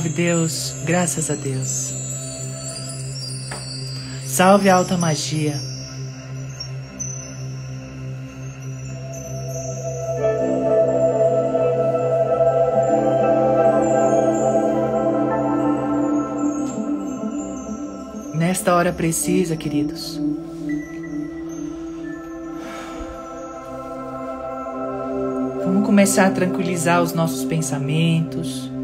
Salve Deus, graças a Deus. Salve a alta magia. Nesta hora precisa, queridos, vamos começar a tranquilizar os nossos pensamentos.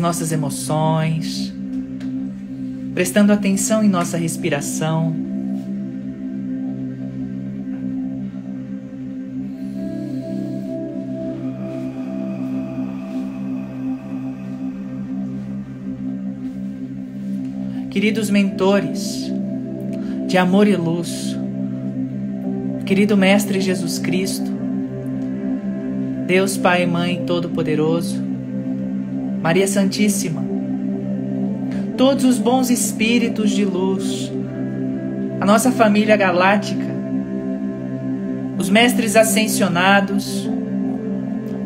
Nossas emoções, prestando atenção em nossa respiração. Queridos mentores de amor e luz, querido Mestre Jesus Cristo, Deus Pai e Mãe Todo-Poderoso, Maria Santíssima, todos os bons espíritos de luz, a nossa família galáctica, os mestres ascensionados,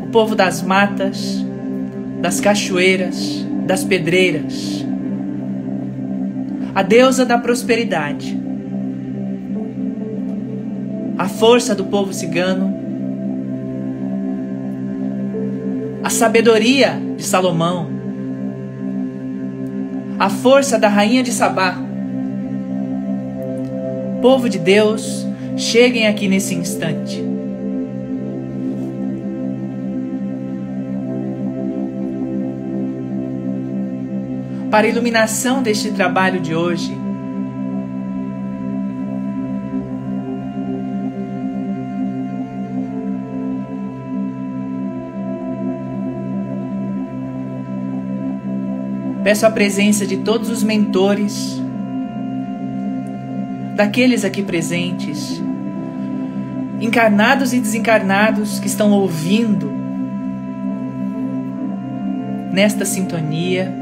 o povo das matas, das cachoeiras, das pedreiras, a deusa da prosperidade, a força do povo cigano, a sabedoria de Salomão, a força da rainha de Sabá. Povo de Deus, cheguem aqui nesse instante. Para a iluminação deste trabalho de hoje, Peço a presença de todos os mentores, daqueles aqui presentes, encarnados e desencarnados que estão ouvindo nesta sintonia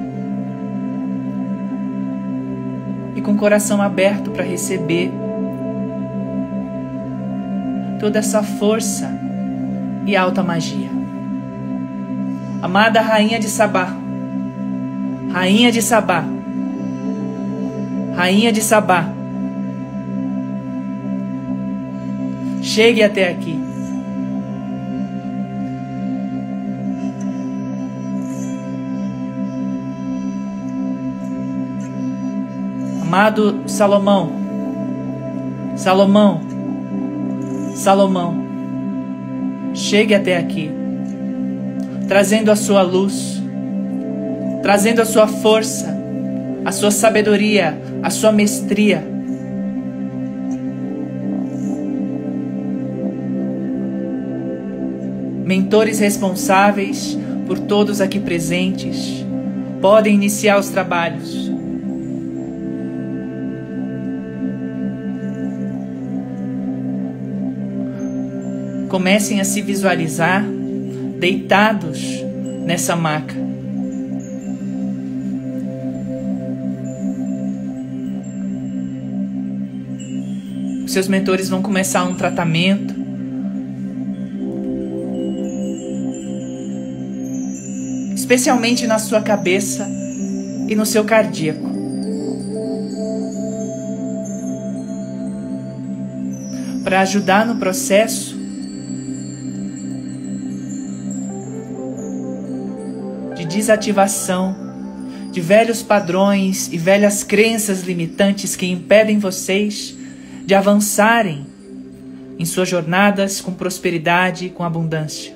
e com o coração aberto para receber toda essa força e alta magia. Amada Rainha de Sabá, Rainha de Sabá. Rainha de Sabá. Chegue até aqui. Amado Salomão, Salomão, Salomão, chegue até aqui, trazendo a sua luz, trazendo a sua força, a sua sabedoria, a sua mestria. Mentores responsáveis por todos aqui presentes podem iniciar os trabalhos. Comecem a se visualizar deitados nessa maca. Seus mentores vão começar um tratamento. Especialmente na sua cabeça e no seu cardíaco. Para ajudar no processo de desativação de velhos padrões e velhas crenças limitantes que impedem vocês de avançarem em suas jornadas com prosperidade e com abundância.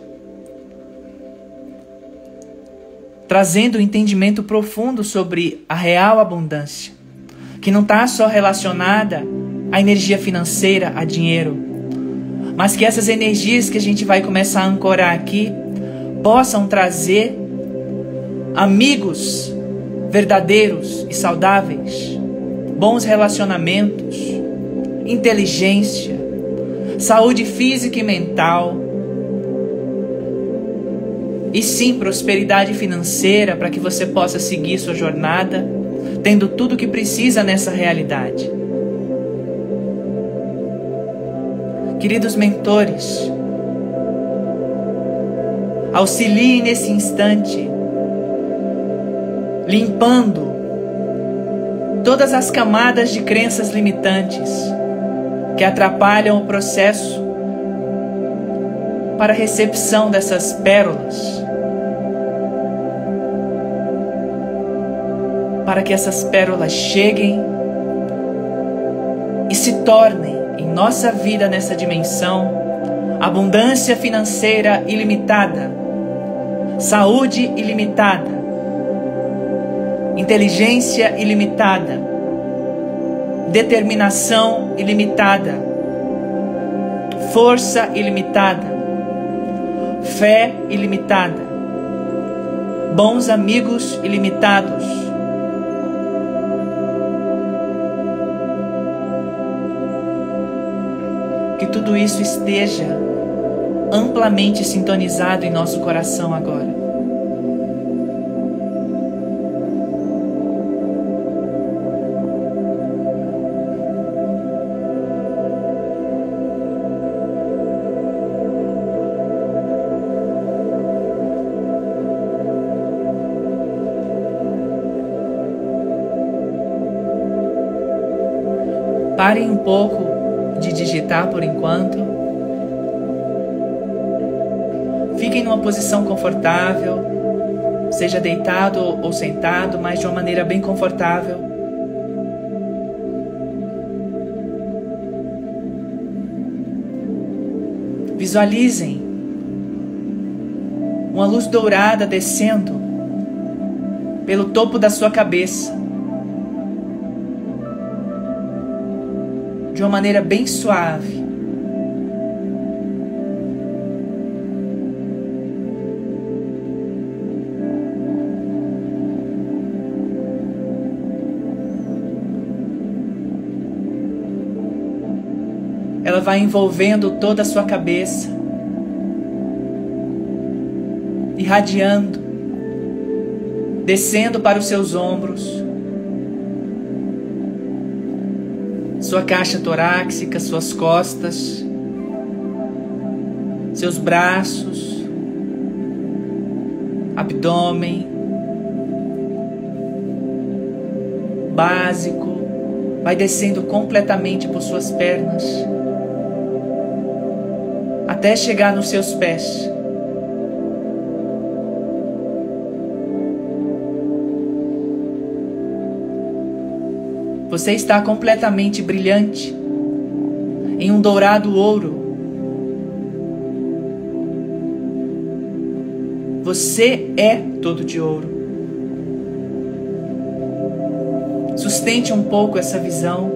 Trazendo um entendimento profundo sobre a real abundância, que não está só relacionada à energia financeira, a dinheiro, mas que essas energias que a gente vai começar a ancorar aqui possam trazer amigos verdadeiros e saudáveis, bons relacionamentos, inteligência, saúde física e mental. E sim, prosperidade financeira para que você possa seguir sua jornada, tendo tudo o que precisa nessa realidade. Queridos mentores, auxilie nesse instante, limpando todas as camadas de crenças limitantes que atrapalham o processo para a recepção dessas pérolas. Para que essas pérolas cheguem e se tornem em nossa vida nessa dimensão abundância financeira ilimitada, saúde ilimitada, inteligência ilimitada, determinação ilimitada, força ilimitada, fé ilimitada, bons amigos ilimitados. Que tudo isso esteja amplamente sintonizado em nosso coração agora. Pouco de digitar por enquanto. Fiquem numa posição confortável, seja deitado ou sentado, mas de uma maneira bem confortável. Visualizem uma luz dourada descendo pelo topo da sua cabeça. De uma maneira bem suave. Ela vai envolvendo toda a sua cabeça, irradiando, descendo para os seus ombros. Sua caixa torácica, suas costas, seus braços, abdômen, básico, vai descendo completamente por suas pernas, até chegar nos seus pés. Você está completamente brilhante, em um dourado ouro. Você é todo de ouro. Sustente um pouco essa visão.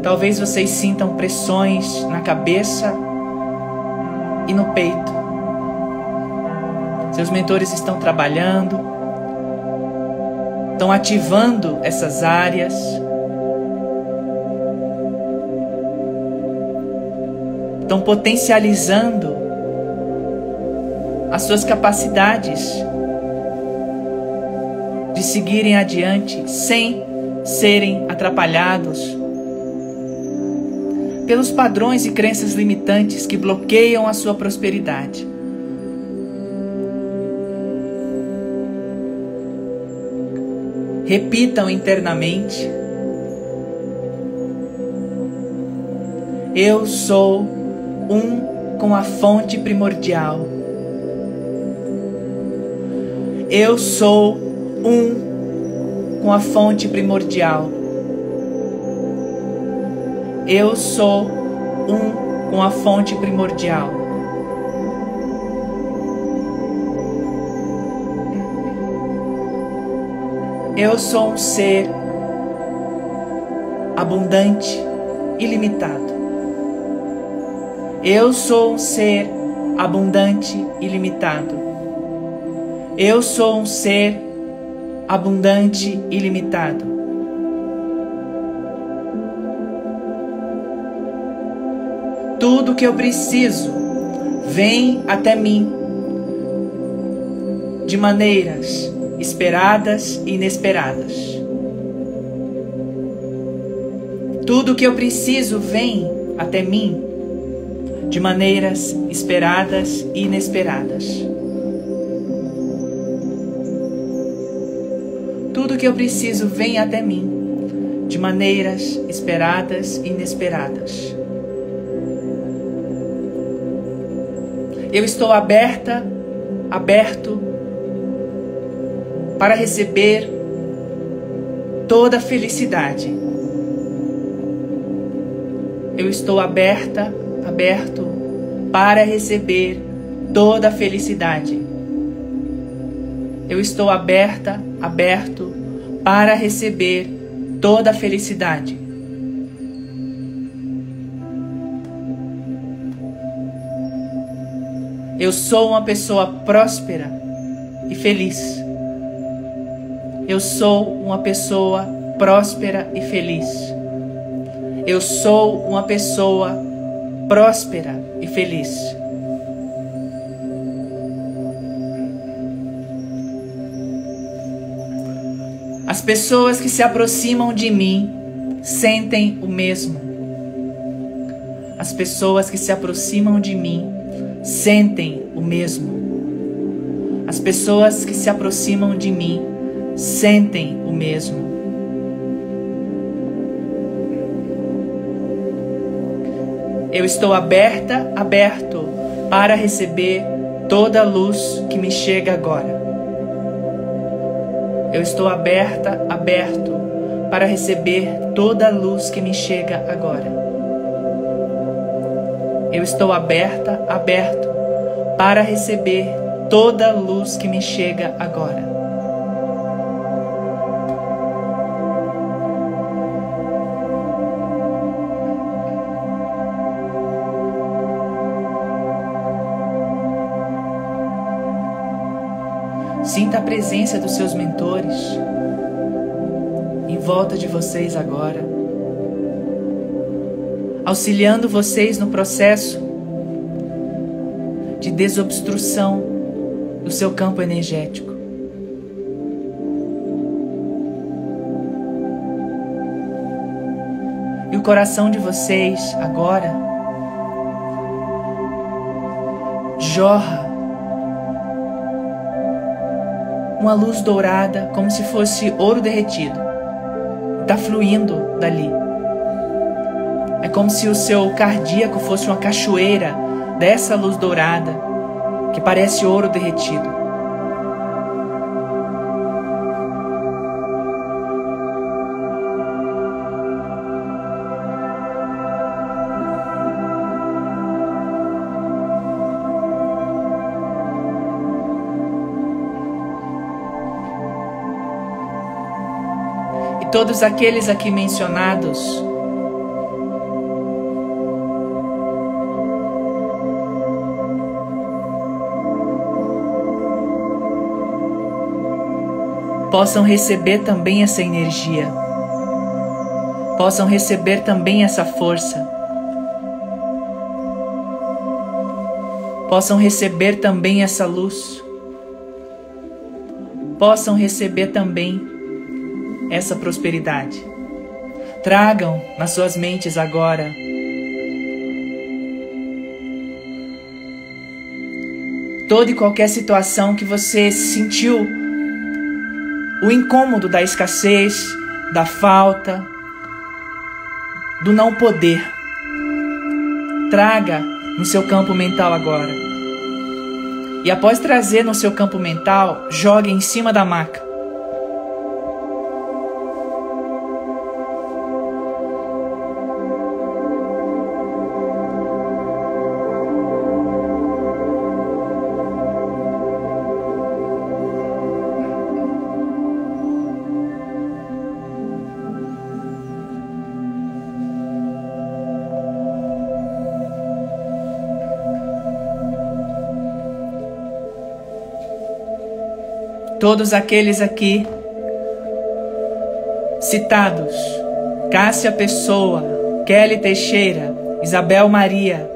Talvez vocês sintam pressões na cabeça e no peito. Seus mentores estão trabalhando, estão ativando essas áreas. Estão potencializando as suas capacidades de seguirem adiante sem serem atrapalhados pelos padrões e crenças limitantes que bloqueiam a sua prosperidade. Repitam internamente. Eu sou um com a fonte primordial. Eu sou um com a fonte primordial. Eu sou um com a fonte primordial. Eu sou um ser abundante, ilimitado. Eu sou um ser abundante, ilimitado. Eu sou um ser abundante, ilimitado. Tudo que eu preciso vem até mim de maneiras esperadas e inesperadas. Tudo que eu preciso vem até mim de maneiras esperadas e inesperadas. Tudo que eu preciso vem até mim de maneiras esperadas e inesperadas. Eu estou aberta, aberto para receber toda a felicidade. Eu estou aberta, aberto para receber toda a felicidade. Eu estou aberta, aberto para receber toda a felicidade. Eu sou uma pessoa próspera e feliz. Eu sou uma pessoa próspera e feliz. Eu sou uma pessoa próspera e feliz. As pessoas que se aproximam de mim sentem o mesmo. As pessoas que se aproximam de mim sentem o mesmo. As pessoas que se aproximam de mim sentem o mesmo. Eu estou aberta, aberto para receber toda a luz que me chega agora. Eu estou aberta, aberto para receber toda a luz que me chega agora. Eu estou aberta, aberto para receber toda a luz que me chega agora. Sinta a presença dos seus mentores em volta de vocês agora auxiliando vocês no processo de desobstrução do seu campo energético. E o coração de vocês agora jorra uma luz dourada como se fosse ouro derretido. Está fluindo dali. É como se o seu cardíaco fosse uma cachoeira dessa luz dourada que parece ouro derretido. Todos aqueles aqui mencionados. Possam receber também essa energia, possam receber também essa força, possam receber também essa luz, possam receber também essa prosperidade. Tragam nas suas mentes agora toda e qualquer situação que você sentiu o incômodo da escassez, da falta, do não poder. Traga no seu campo mental agora. E após trazer no seu campo mental, jogue em cima da maca. Todos aqueles aqui citados: Cássia Pessoa, Kelly Teixeira, Isabel Maria,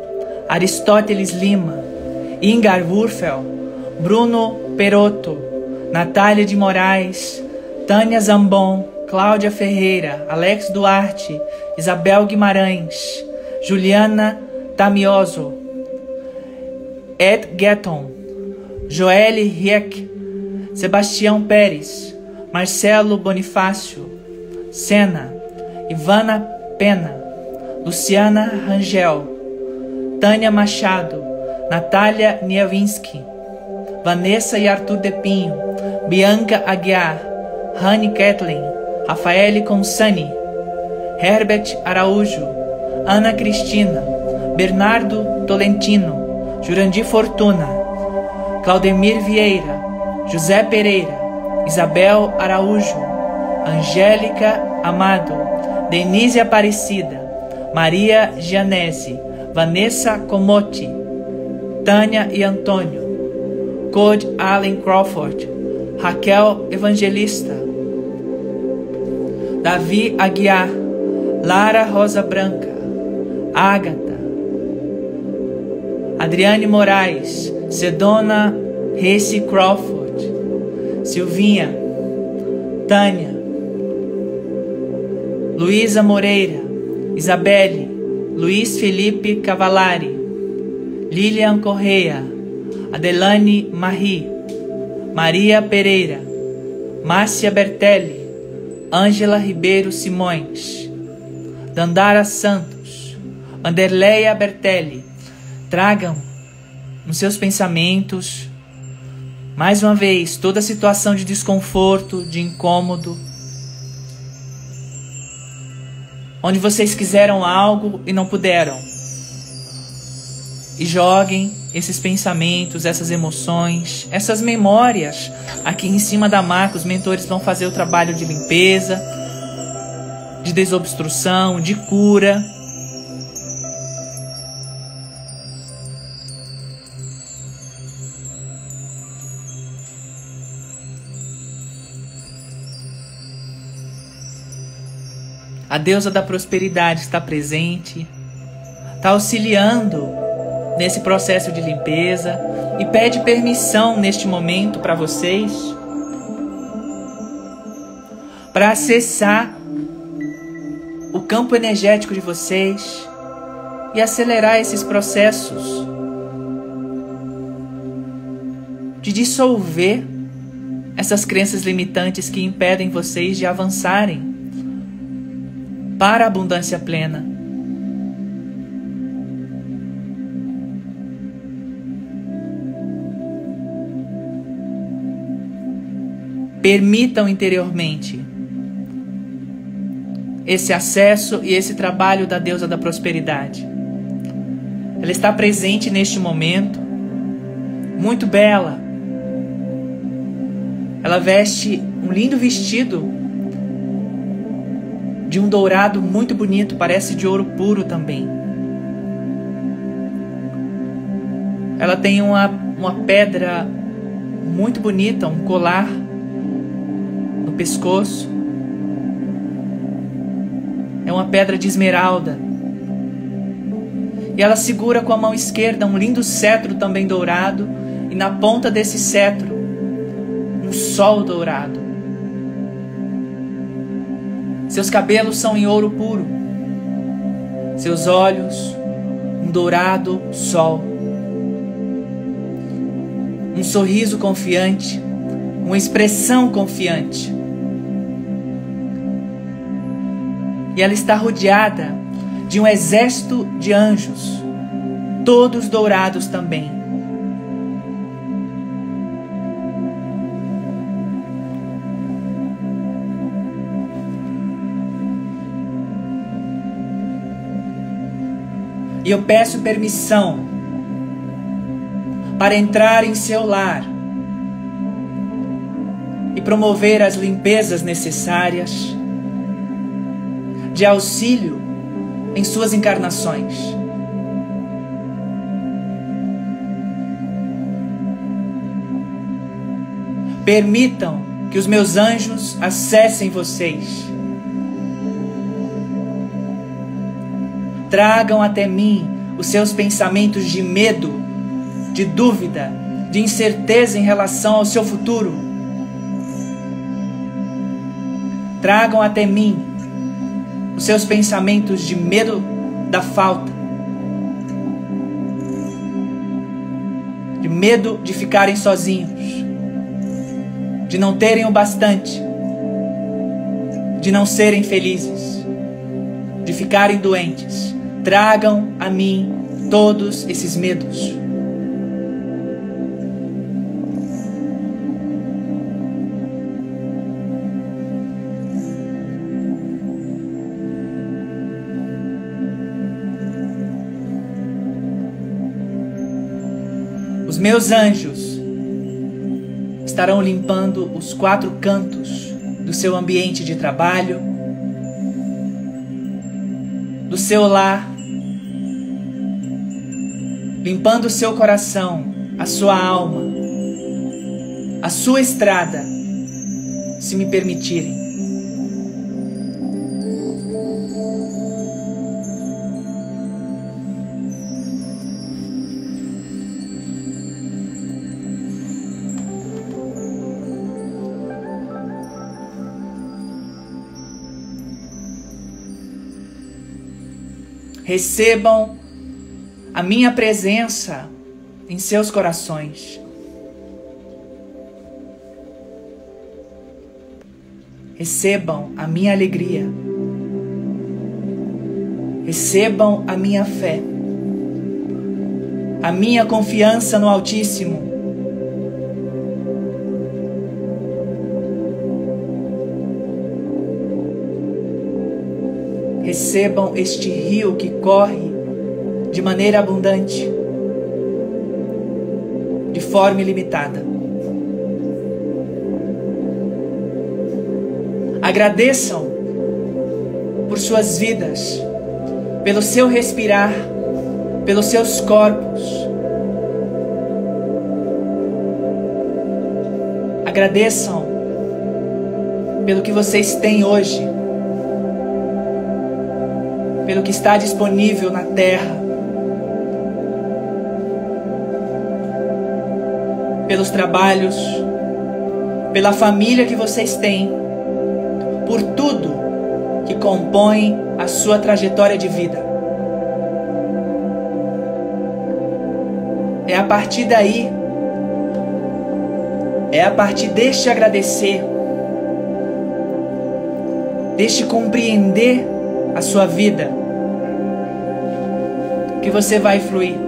Aristóteles Lima, Ingar Wurfel, Bruno Perotto, Natália de Moraes, Tânia Zambon, Cláudia Ferreira, Alex Duarte, Isabel Guimarães, Juliana Tamioso, Ed Getton, Joelle Rieck, Sebastião Pérez, Marcelo Bonifácio, Sena, Ivana Pena, Luciana Rangel, Tânia Machado, Natália Niewinski, Vanessa e Arthur Depinho, Bianca Aguiar, Rani Kathleen, Rafaele Consani, Herbert Araújo, Ana Cristina, Bernardo Tolentino, Jurandir Fortuna, Claudemir Vieira, José Pereira, Isabel Araújo, Angélica Amado, Denise Aparecida, Maria Gianese, Vanessa Comotti, Tânia e Antônio, Code Allen Crawford, Raquel Evangelista, Davi Aguiar, Lara Rosa Branca, Ágata, Adriane Moraes, Sedona Race Crawford, Silvinha, Tânia, Luísa Moreira, Isabelle, Luiz Felipe Cavalari, Lilian Correia, Adelane Marie, Maria Pereira, Márcia Bertelli, Ângela Ribeiro Simões, Dandara Santos, Anderleia Bertelli, tragam nos seus pensamentos, mais uma vez, toda situação de desconforto, de incômodo, onde vocês quiseram algo e não puderam. E joguem esses pensamentos, essas emoções, essas memórias aqui em cima da maca. Os mentores vão fazer o trabalho de limpeza, de desobstrução, de cura. A deusa da prosperidade está presente, está auxiliando nesse processo de limpeza e pede permissão neste momento para vocês para acessar o campo energético de vocês e acelerar esses processos de dissolver essas crenças limitantes que impedem vocês de avançarem para a abundância plena. Permitam interiormente esse acesso e esse trabalho da deusa da prosperidade. Ela está presente neste momento, muito bela. Ela veste um lindo vestido de um dourado muito bonito, parece de ouro puro também. Ela tem uma, uma pedra muito bonita, um colar no pescoço. É uma pedra de esmeralda. E ela segura com a mão esquerda um lindo cetro também dourado, e na ponta desse cetro, um sol dourado. Seus cabelos são em ouro puro. Seus olhos, um dourado sol. Um sorriso confiante, uma expressão confiante. E ela está rodeada de um exército de anjos, todos dourados também. E eu peço permissão para entrar em seu lar e promover as limpezas necessárias de auxílio em suas encarnações. Permitam que os meus anjos acessem vocês Tragam até mim os seus pensamentos de medo, de dúvida, de incerteza em relação ao seu futuro. Tragam até mim os seus pensamentos de medo da falta, de medo de ficarem sozinhos, de não terem o bastante, de não serem felizes, de ficarem doentes. Tragam a mim todos esses medos. Os meus anjos estarão limpando os quatro cantos do seu ambiente de trabalho, do seu lar, limpando o seu coração, a sua alma, a sua estrada, se me permitirem. recebam a minha presença em seus corações. Recebam a minha alegria. Recebam a minha fé. A minha confiança no Altíssimo. recebam este rio que corre de maneira abundante, de forma ilimitada. Agradeçam por suas vidas, pelo seu respirar, pelos seus corpos. Agradeçam pelo que vocês têm hoje pelo que está disponível na terra, pelos trabalhos, pela família que vocês têm, por tudo que compõe a sua trajetória de vida. É a partir daí, é a partir deste agradecer, deste compreender a sua vida, que você vai fluir.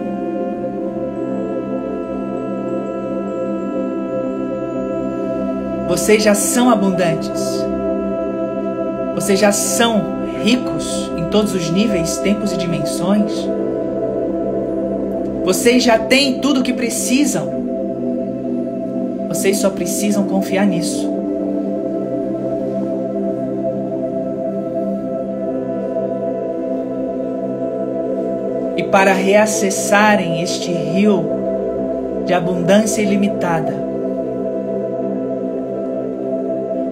Vocês já são abundantes. Vocês já são ricos em todos os níveis, tempos e dimensões. Vocês já têm tudo o que precisam. Vocês só precisam confiar nisso. para reacessarem este rio de abundância ilimitada,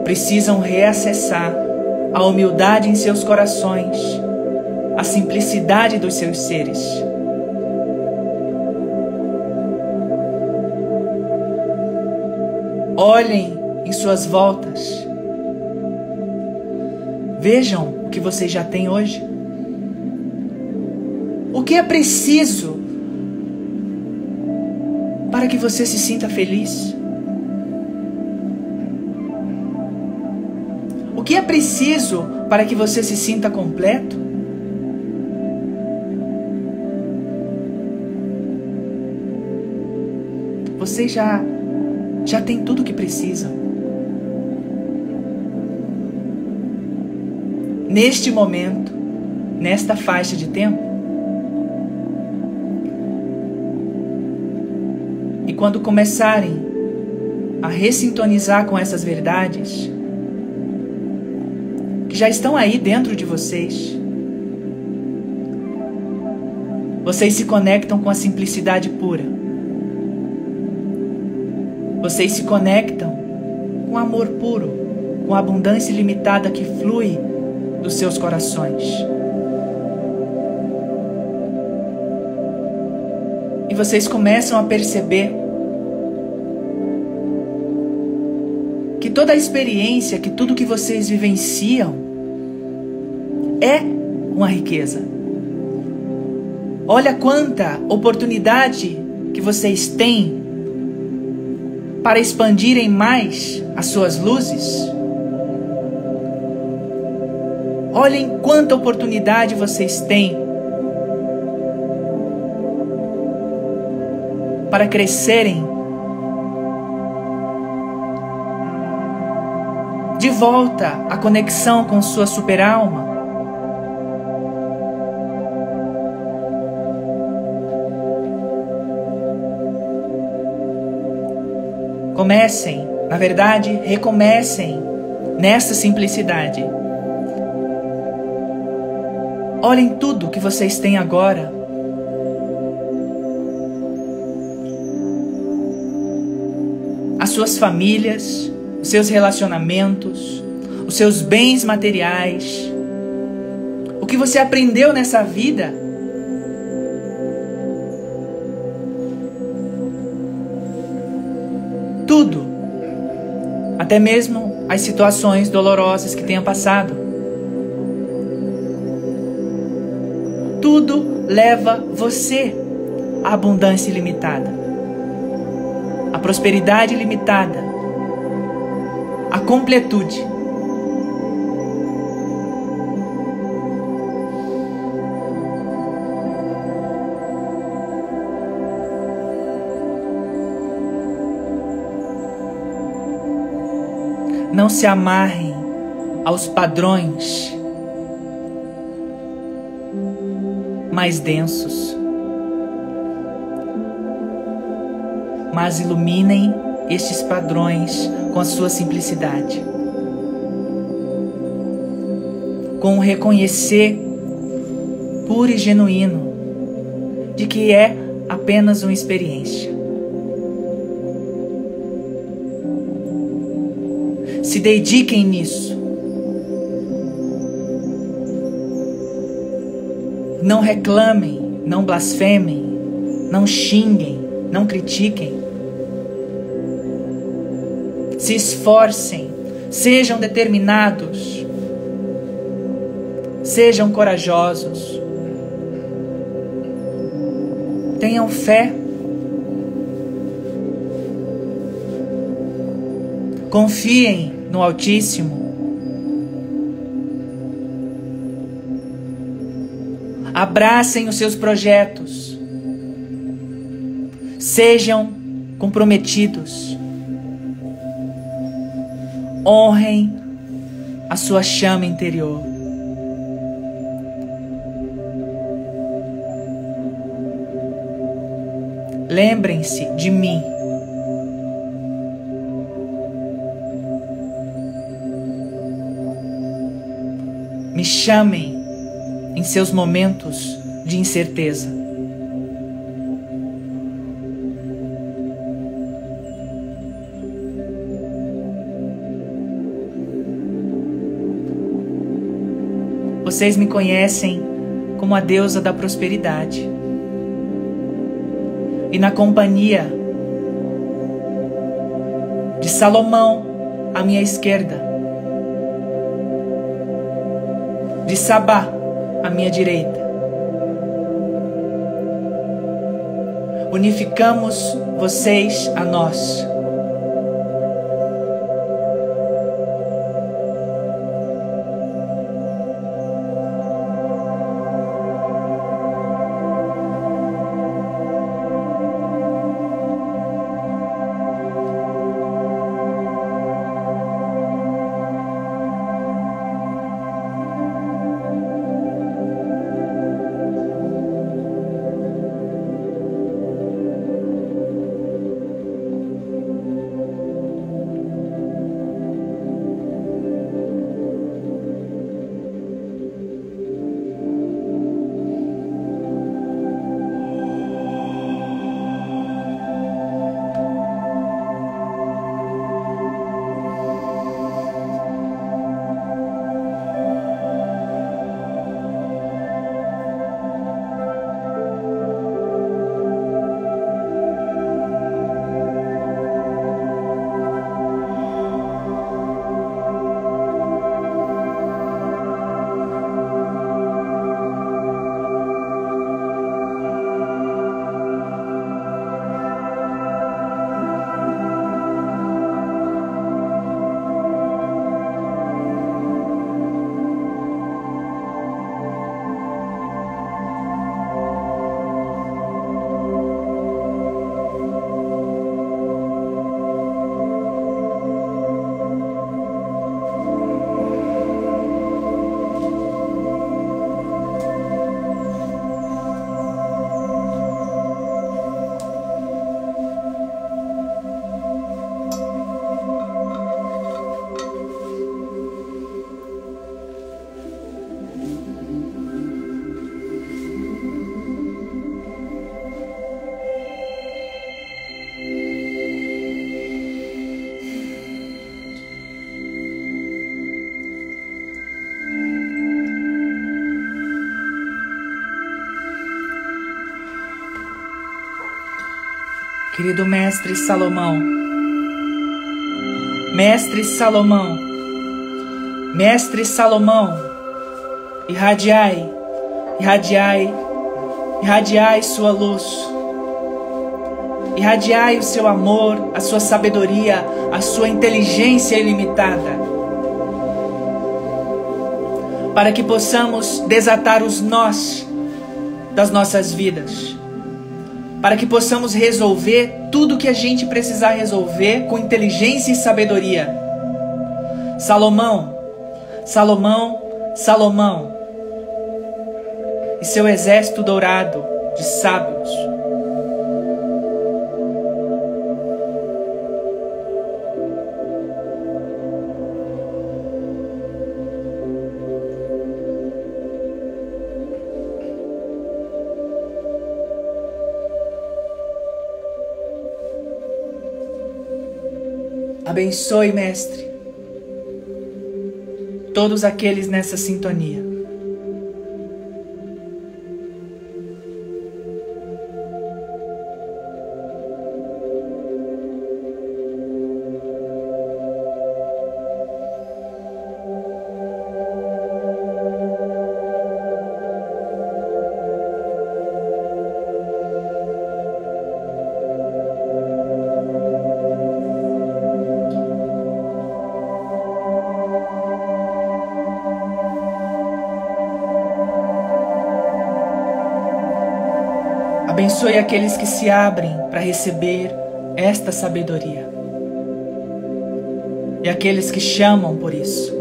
precisam reacessar a humildade em seus corações, a simplicidade dos seus seres. Olhem em suas voltas. Vejam o que vocês já têm hoje. O que é preciso para que você se sinta feliz? Preciso para que você se sinta completo? Você já já tem tudo o que precisa. Neste momento, nesta faixa de tempo, quando começarem a ressintonizar com essas verdades, que já estão aí dentro de vocês, vocês se conectam com a simplicidade pura. Vocês se conectam com amor puro, com a abundância ilimitada que flui dos seus corações. E vocês começam a perceber toda a experiência, que tudo que vocês vivenciam é uma riqueza. Olha quanta oportunidade que vocês têm para expandirem mais as suas luzes. Olhem quanta oportunidade vocês têm para crescerem de volta à conexão com sua superalma. Comecem, na verdade, recomecem nesta simplicidade. Olhem tudo que vocês têm agora. As suas famílias, os seus relacionamentos, os seus bens materiais, o que você aprendeu nessa vida. Até mesmo as situações dolorosas que tenha passado. Tudo leva você à abundância ilimitada, à prosperidade ilimitada, a completude. Não se amarrem aos padrões mais densos, mas iluminem estes padrões com a sua simplicidade. Com o reconhecer puro e genuíno de que é apenas uma experiência. Se dediquem nisso. Não reclamem, não blasfemem, não xinguem, não critiquem. Se esforcem, sejam determinados, sejam corajosos, tenham fé, confiem no Altíssimo. Abracem os seus projetos. Sejam comprometidos honrem a sua chama interior. Lembrem-se de mim. Chamem em seus momentos de incerteza. Vocês me conhecem como a deusa da prosperidade. E na companhia de Salomão à minha esquerda, de Sabá à minha direita, unificamos vocês a nós Querido mestre Salomão, mestre Salomão, mestre Salomão, irradiai, irradiai, irradiai sua luz, irradiai o seu amor, a sua sabedoria, a sua inteligência ilimitada. Para que possamos desatar os nós das nossas vidas, para que possamos resolver tudo o que a gente precisar resolver com inteligência e sabedoria. Salomão, Salomão, Salomão e seu exército dourado de sábios Abençoe, Mestre, todos aqueles nessa sintonia. Abençoe aqueles que se abrem para receber esta sabedoria. E aqueles que chamam por isso.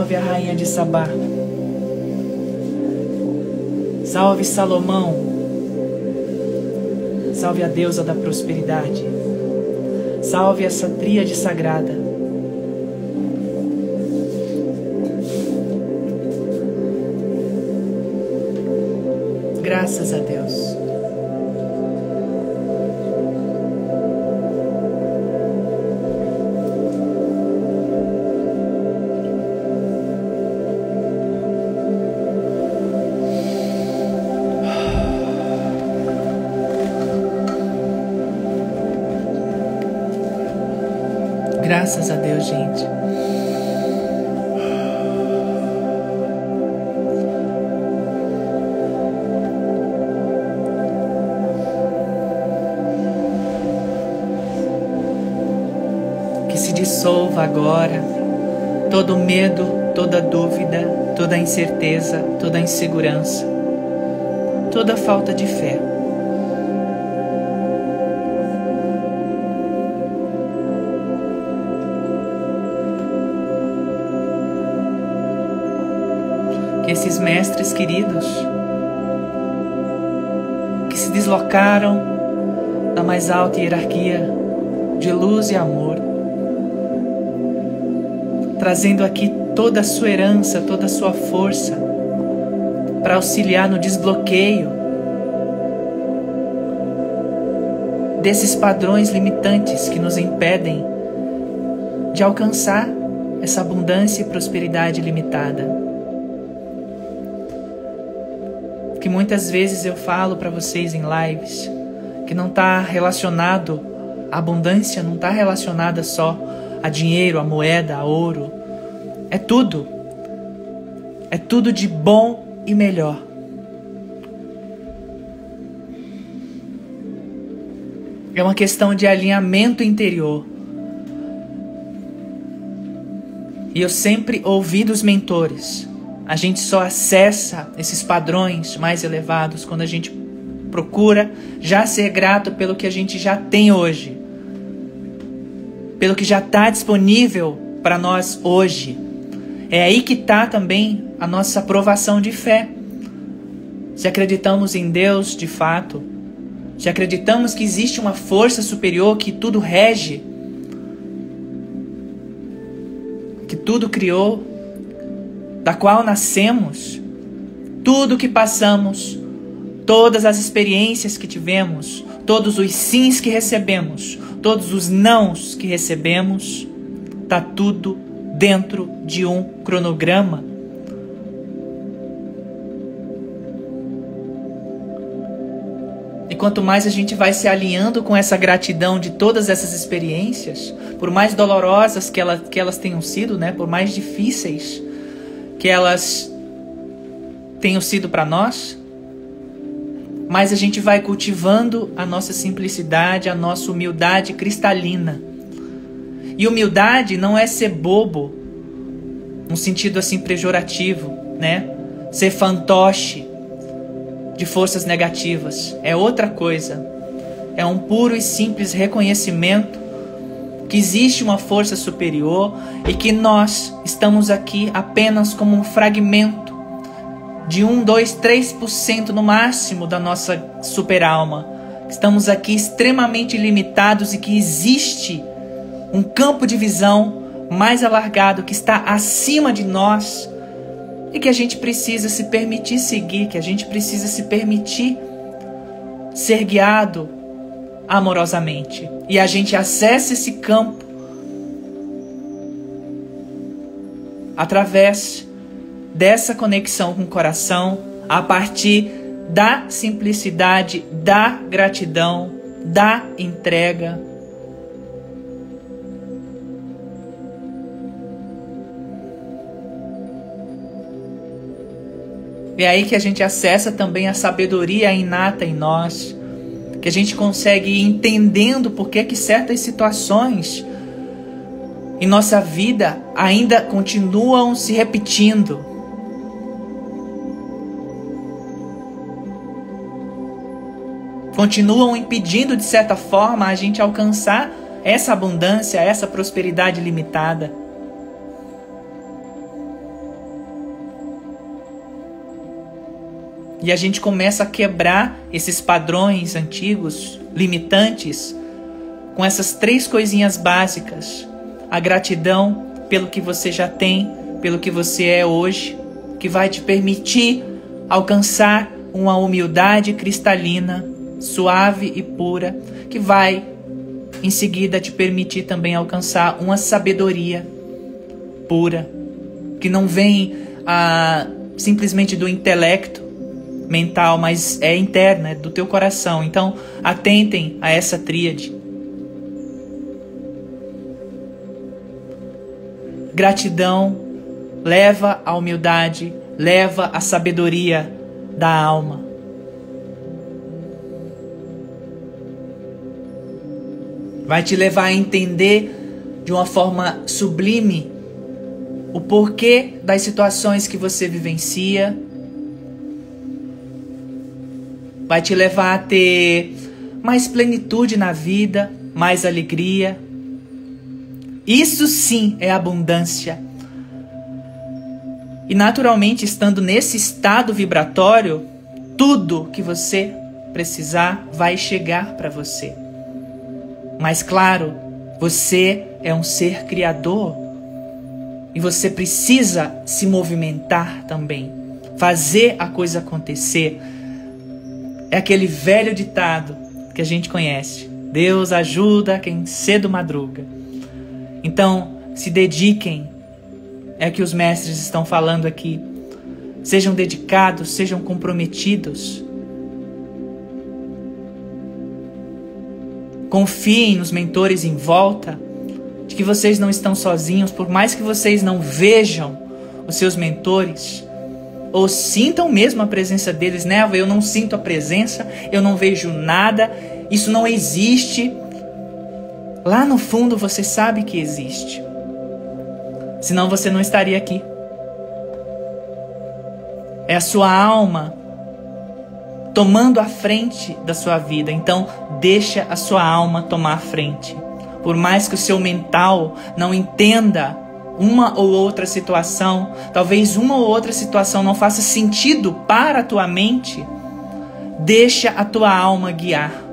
Salve a rainha de Sabá. Salve Salomão. Salve a deusa da prosperidade. Salve essa tríade sagrada. Graças a Deus. Gente. Que se dissolva agora todo medo, toda dúvida, toda incerteza, toda insegurança, toda falta de fé. Mestres queridos que se deslocaram da mais alta hierarquia de luz e amor, trazendo aqui toda a sua herança, toda a sua força para auxiliar no desbloqueio desses padrões limitantes que nos impedem de alcançar essa abundância e prosperidade limitada. Muitas vezes eu falo para vocês em lives, que não está relacionado, a abundância não está relacionada só a dinheiro, a moeda, a ouro. É tudo. É tudo de bom e melhor. É uma questão de alinhamento interior. E eu sempre ouvi dos mentores a gente só acessa esses padrões mais elevados quando a gente procura já ser grato pelo que a gente já tem hoje, pelo que já está disponível para nós hoje. É aí que está também a nossa aprovação de fé. Se acreditamos em Deus de fato, se acreditamos que existe uma força superior que tudo rege, tudo criou, da qual nascemos, tudo que passamos, todas as experiências que tivemos, todos os sims que recebemos, todos os nãos que recebemos, tá tudo dentro de um cronograma. E quanto mais a gente vai se alinhando com essa gratidão de todas essas experiências, por mais dolorosas que, ela, que elas tenham sido, né, por mais difíceis que elas tenham sido para nós, mas a gente vai cultivando a nossa simplicidade, a nossa humildade cristalina. E humildade não é ser bobo, num sentido assim pejorativo, né? Ser fantoche de forças negativas. É outra coisa. É um puro e simples reconhecimento que existe uma força superior e que nós estamos aqui apenas como um fragmento de 1, 2, 3% no máximo da nossa super-alma. Estamos aqui extremamente limitados e que existe um campo de visão mais alargado que está acima de nós e que a gente precisa se permitir seguir, que a gente precisa se permitir ser guiado amorosamente. E a gente acessa esse campo através dessa conexão com o coração a partir da simplicidade, da gratidão, da entrega. É aí que a gente acessa também a sabedoria inata em nós, que a gente consegue ir entendendo por que, que certas situações em nossa vida ainda continuam se repetindo. continuam impedindo, de certa forma, a gente alcançar essa abundância, essa prosperidade limitada. E a gente começa a quebrar esses padrões antigos, limitantes, com essas três coisinhas básicas: a gratidão pelo que você já tem, pelo que você é hoje, que vai te permitir alcançar uma humildade cristalina suave e pura, que vai em seguida te permitir também alcançar uma sabedoria pura, que não vem ah, simplesmente do intelecto mental, mas é interna, é do teu coração. Então, atentem a essa tríade. Gratidão leva à humildade, leva à sabedoria da alma. vai te levar a entender de uma forma sublime o porquê das situações que você vivencia. Vai te levar a ter mais plenitude na vida, mais alegria. Isso sim é abundância. E naturalmente, estando nesse estado vibratório, tudo que você precisar vai chegar para você. Mas claro, você é um ser criador e você precisa se movimentar também, fazer a coisa acontecer. É aquele velho ditado que a gente conhece: Deus ajuda quem cedo madruga. Então, se dediquem, é que os mestres estão falando aqui. Sejam dedicados, sejam comprometidos Confiem nos mentores em volta, de que vocês não estão sozinhos, por mais que vocês não vejam os seus mentores, ou sintam mesmo a presença deles, né? Eu não sinto a presença, eu não vejo nada, isso não existe. Lá no fundo você sabe que existe. Senão você não estaria aqui. É a sua alma tomando a frente da sua vida. Então, deixa a sua alma tomar a frente. Por mais que o seu mental não entenda uma ou outra situação, talvez uma ou outra situação não faça sentido para a tua mente, deixa a tua alma guiar.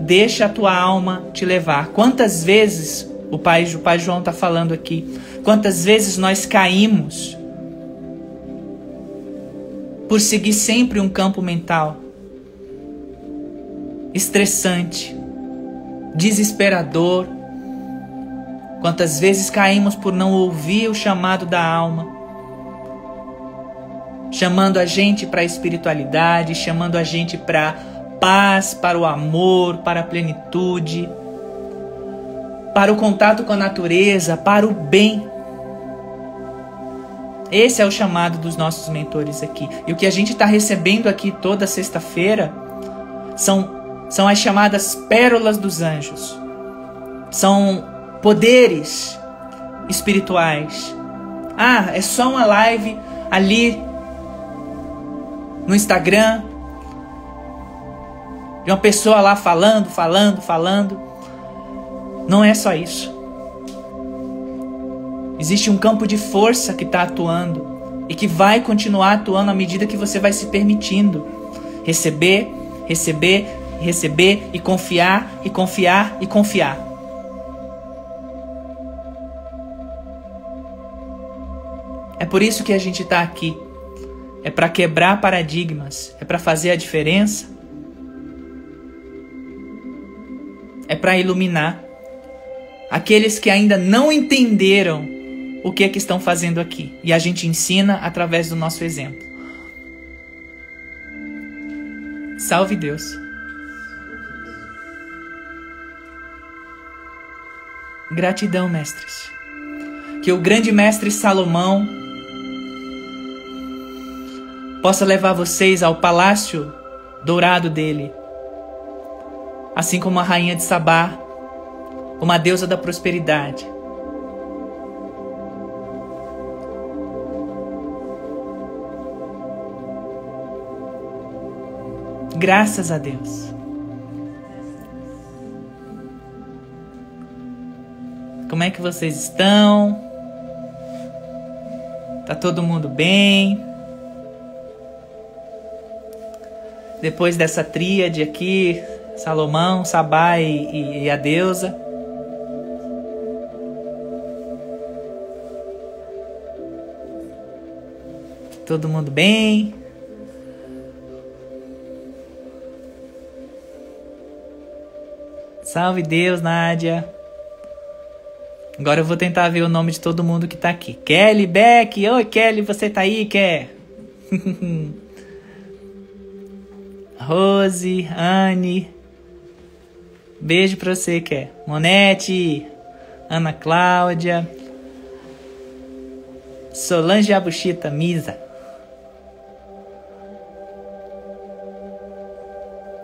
Deixa a tua alma te levar. Quantas vezes o pai, o pai João está falando aqui? Quantas vezes nós caímos por seguir sempre um campo mental estressante, desesperador. Quantas vezes caímos por não ouvir o chamado da alma, chamando a gente para a espiritualidade, chamando a gente para paz, para o amor, para a plenitude, para o contato com a natureza, para o bem. Esse é o chamado dos nossos mentores aqui. E o que a gente está recebendo aqui toda sexta-feira são, são as chamadas pérolas dos anjos. São poderes espirituais. Ah, é só uma live ali no Instagram de uma pessoa lá falando, falando, falando. Não é só isso. Existe um campo de força que está atuando e que vai continuar atuando à medida que você vai se permitindo receber, receber, receber e confiar e confiar e confiar. É por isso que a gente está aqui. É para quebrar paradigmas, é para fazer a diferença, é para iluminar aqueles que ainda não entenderam o que é que estão fazendo aqui. E a gente ensina através do nosso exemplo. Salve Deus. Gratidão, mestres. Que o grande mestre Salomão possa levar vocês ao palácio dourado dele, assim como a rainha de Sabá, uma deusa da prosperidade Graças a Deus. Como é que vocês estão? Tá todo mundo bem? Depois dessa tríade aqui, Salomão, Sabá e, e, e a deusa. Todo mundo bem? Salve Deus, Nádia. Agora eu vou tentar ver o nome de todo mundo que tá aqui. Kelly Beck. Oi, Kelly, você tá aí, quer? Rose, Anne. Beijo pra você, quer? Monete, Ana Cláudia. Solange Abuchita, Misa.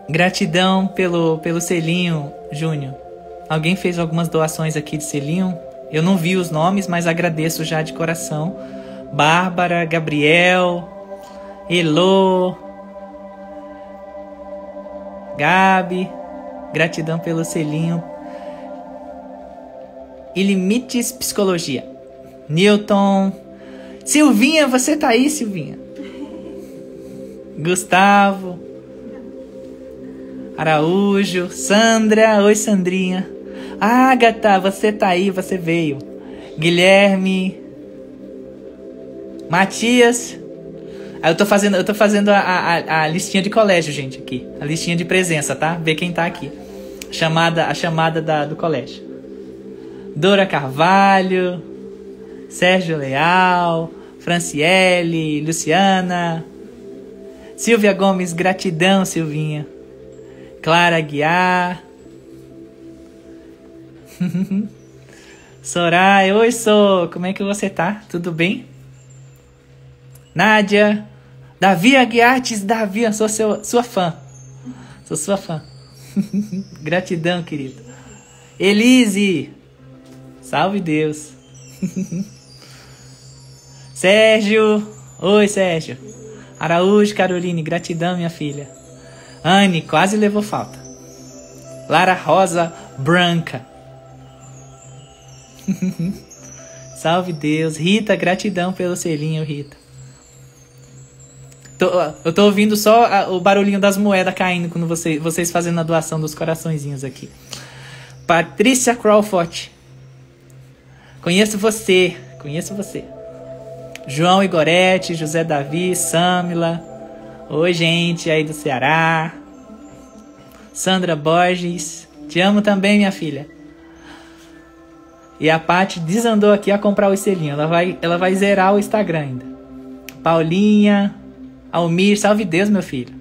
Gratidão pelo, pelo selinho, Júnior. Alguém fez algumas doações aqui de selinho. Eu não vi os nomes, mas agradeço já de coração. Bárbara, Gabriel, Elô, Gabi. Gratidão pelo selinho. Ilimites Psicologia. Newton. Silvinha, você tá aí, Silvinha? Gustavo. Araújo, Sandra, oi Sandrinha. Agatha, você tá aí, você veio. Guilherme, Matias. Eu tô fazendo, eu tô fazendo a, a, a, listinha de colégio, gente, aqui. A listinha de presença, tá? Ver quem tá aqui. Chamada, a chamada da, do colégio. Dora Carvalho, Sérgio Leal, Franciele, Luciana, Silvia Gomes, gratidão, Silvinha. Clara Guiar. Soraya, oi Sou, como é que você tá? Tudo bem? Nádia, Davi Aguiartes, Davi, eu sou seu, sua fã. Sou sua fã. Gratidão, querido. Elise, salve Deus. Sérgio, oi Sérgio. Araújo, Caroline, gratidão, minha filha. Anne quase levou falta. Lara Rosa Branca. Salve Deus. Rita, gratidão pelo selinho, Rita. Tô, eu tô ouvindo só a, o barulhinho das moedas caindo quando você, vocês fazendo a doação dos coraçõezinhos aqui. Patrícia Crawford. Conheço você. conheço você. João Igorete, José Davi, Samila. Oi, gente aí do Ceará. Sandra Borges. Te amo também, minha filha. E a Paty desandou aqui a comprar o selinho. Ela vai, ela vai zerar o Instagram ainda. Paulinha. Almir, salve Deus, meu filho.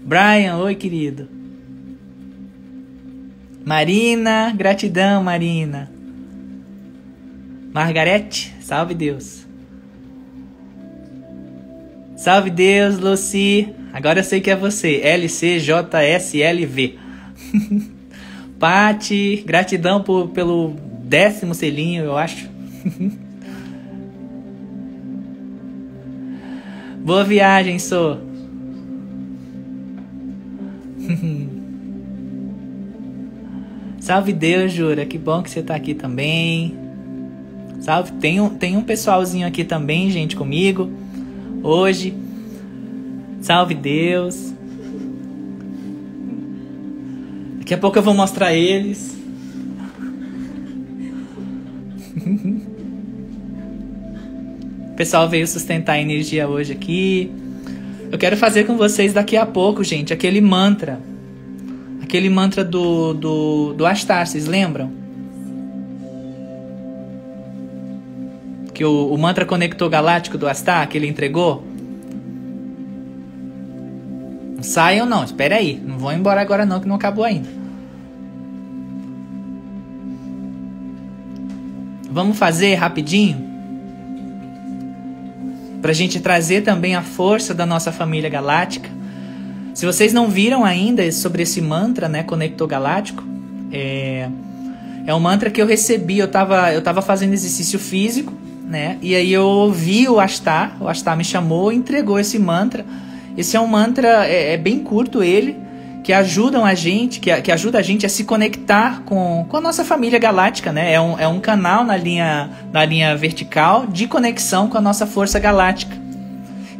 Brian, oi, querido. Marina, gratidão, Marina. Margarete, salve Deus. Salve Deus, Lucy. Agora eu sei que é você. LCJSLV. Pati, gratidão por, pelo décimo selinho, eu acho. Boa viagem, sou. Salve Deus, Jura. Que bom que você tá aqui também. Salve. Tem um, tem um pessoalzinho aqui também, gente, comigo. Hoje. Salve Deus. Daqui a pouco eu vou mostrar eles. Pessoal veio sustentar a energia hoje aqui. Eu quero fazer com vocês daqui a pouco, gente, aquele mantra. Aquele mantra do, do, do Astar, vocês lembram? Que o, o mantra conector galáctico do Astar, que ele entregou. Saiam não, espere aí. Não vão embora agora não, que não acabou ainda. Vamos fazer rapidinho? Para a gente trazer também a força da nossa família galáctica. Se vocês não viram ainda sobre esse mantra, né, Conector Galáctico, é, é um mantra que eu recebi. Eu estava eu tava fazendo exercício físico, né, e aí eu ouvi o Astar, o Astar me chamou e entregou esse mantra. Esse é um mantra, é, é bem curto ele, que ajudam a gente, que, que ajuda a gente a se conectar com, com a nossa família galáctica, né? É um, é um canal na linha, na linha vertical de conexão com a nossa força galáctica.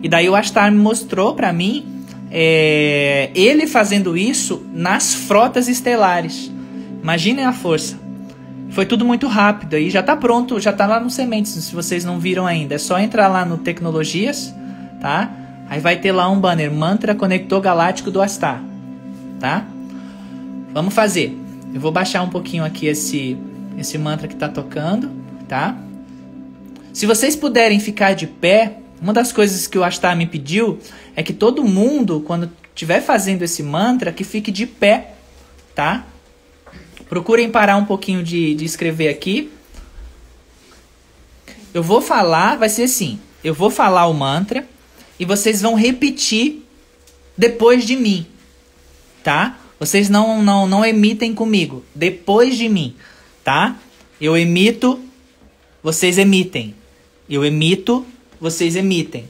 E daí o Astar me mostrou para mim é, ele fazendo isso nas frotas estelares. Imaginem a força. Foi tudo muito rápido aí já tá pronto, já tá lá no Sementes, se vocês não viram ainda. É só entrar lá no Tecnologias, tá? Aí vai ter lá um banner Mantra Conector Galáctico do Astar tá? Vamos fazer. Eu vou baixar um pouquinho aqui esse, esse mantra que está tocando, tá? Se vocês puderem ficar de pé, uma das coisas que o Astar me pediu é que todo mundo, quando estiver fazendo esse mantra, que fique de pé, tá? Procurem parar um pouquinho de, de escrever aqui. Eu vou falar, vai ser assim: eu vou falar o mantra e vocês vão repetir depois de mim tá? Vocês não, não, não emitem comigo. Depois de mim, tá? Eu emito, vocês emitem. Eu emito, vocês emitem.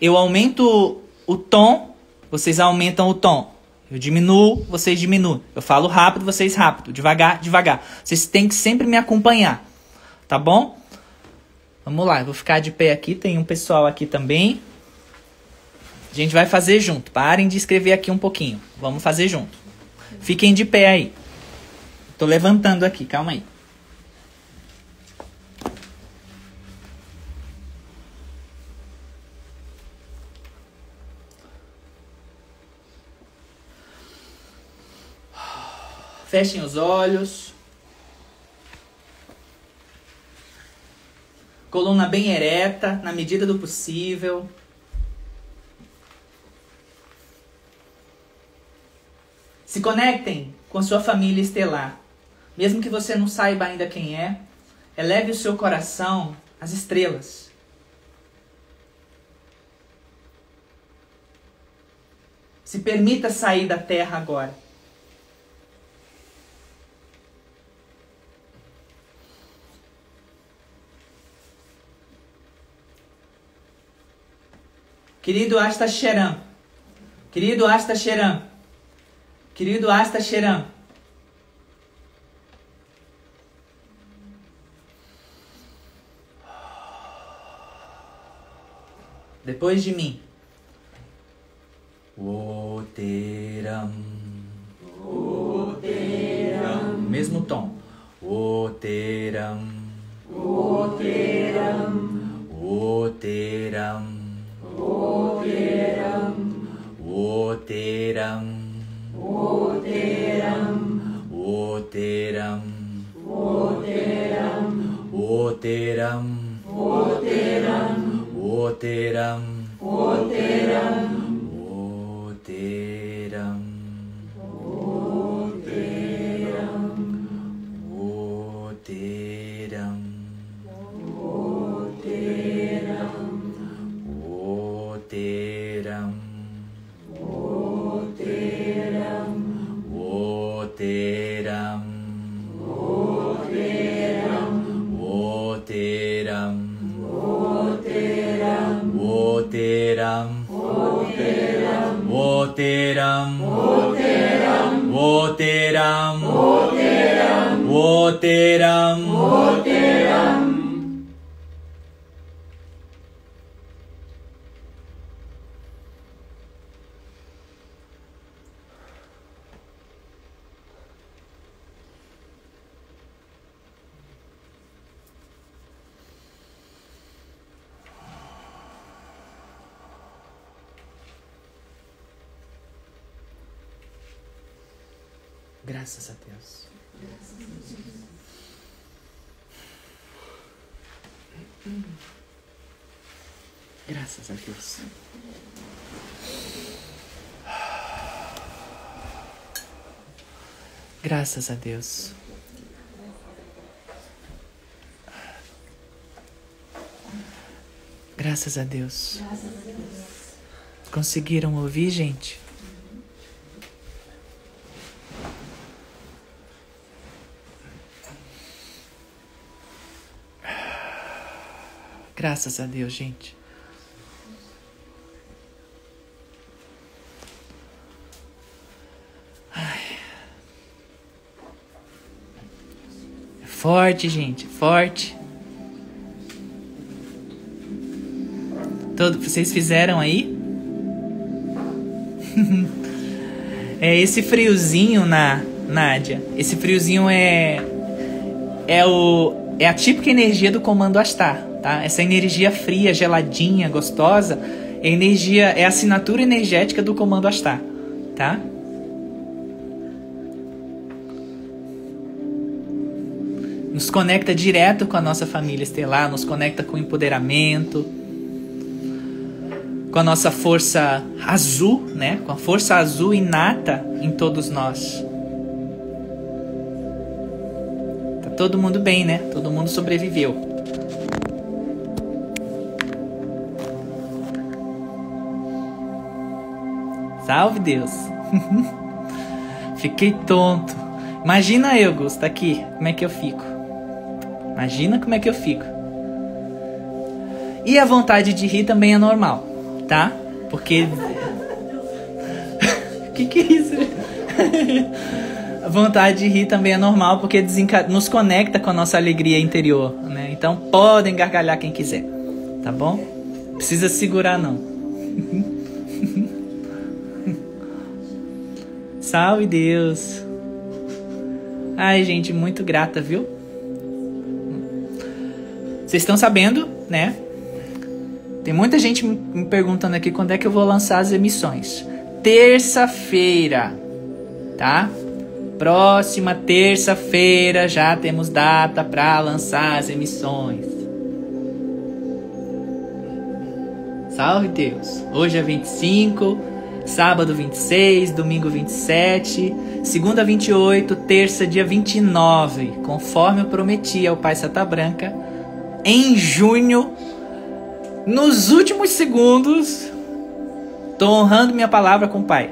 Eu aumento o tom, vocês aumentam o tom. Eu diminuo, vocês diminuem. Eu falo rápido, vocês rápido. Devagar, devagar. Vocês têm que sempre me acompanhar. Tá bom? Vamos lá, eu vou ficar de pé aqui. Tem um pessoal aqui também. A gente vai fazer junto. Parem de escrever aqui um pouquinho. Vamos fazer junto. Fiquem de pé aí. Tô levantando aqui, calma aí. Fechem os olhos. Coluna bem ereta, na medida do possível. Se conectem com a sua família estelar. Mesmo que você não saiba ainda quem é, eleve o seu coração às estrelas. Se permita sair da terra agora. Querido Asta querido Asta Querido Asta Depois de mim. Oteram. Oteram. Mesmo tom. Oteram. Oteram. Oteram. Oteram. Oteram. Oteram. Oteram. Oteram. Oteram. Oteram. Oteram. Oteram. वो ते राम् वो ते Ram Graças a Deus. Graças a Deus. Graças a Deus. Graças a Deus. Conseguiram ouvir, gente? Graças a Deus, gente. É forte, gente, forte. Todo, vocês fizeram aí? é esse friozinho na Nádia. Esse friozinho é é o é a típica energia do comando Astar tá? Essa energia fria, geladinha, gostosa, é energia, é a assinatura energética do comando Astar, tá? Nos conecta direto com a nossa família estelar, nos conecta com o empoderamento, com a nossa força azul, né? Com a força azul inata em todos nós. Tá todo mundo bem, né? Todo mundo sobreviveu. Salve Deus. Fiquei tonto. Imagina eu, Gusto, aqui. Como é que eu fico? Imagina como é que eu fico. E a vontade de rir também é normal, tá? Porque. que que é isso? a vontade de rir também é normal porque desenca... nos conecta com a nossa alegria interior, né? Então podem gargalhar quem quiser, tá bom? Precisa segurar não. Salve Deus. Ai, gente, muito grata, viu? Vocês estão sabendo, né? Tem muita gente me perguntando aqui quando é que eu vou lançar as emissões. Terça-feira, tá? Próxima terça-feira já temos data para lançar as emissões. Salve Deus. Hoje é 25, sábado 26, domingo 27, segunda 28, terça dia 29, conforme eu prometi ao Pai Santa Branca, em junho, nos últimos segundos, tô honrando minha palavra com o Pai.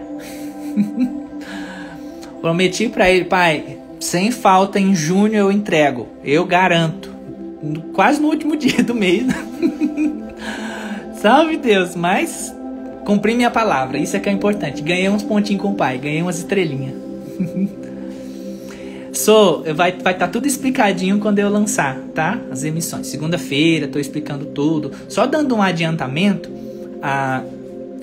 Prometi para ele, Pai, sem falta em junho eu entrego, eu garanto. Quase no último dia do mês. Salve Deus, mas Cumpri minha palavra, isso é que é importante. Ganhei uns pontinhos com o pai, ganhei umas estrelinhas. Sou, vai estar tá tudo explicadinho quando eu lançar, tá? As emissões. Segunda-feira, estou explicando tudo. Só dando um adiantamento, a,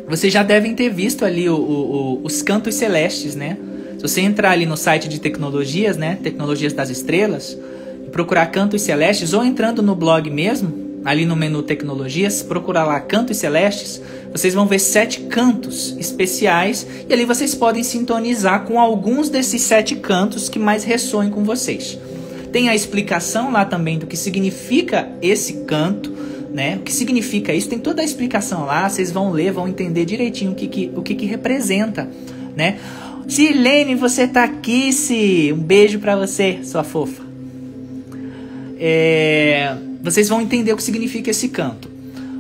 vocês já devem ter visto ali o, o, o, os cantos celestes, né? Se você entrar ali no site de tecnologias, né? Tecnologias das Estrelas, procurar cantos celestes, ou entrando no blog mesmo, ali no menu Tecnologias, procurar lá Cantos Celestes, vocês vão ver sete cantos especiais e ali vocês podem sintonizar com alguns desses sete cantos que mais ressoem com vocês. Tem a explicação lá também do que significa esse canto, né? O que significa isso? Tem toda a explicação lá, vocês vão ler, vão entender direitinho o que, que o que, que representa, né? Silene, você tá aqui, se um beijo para você, sua fofa. É, vocês vão entender o que significa esse canto.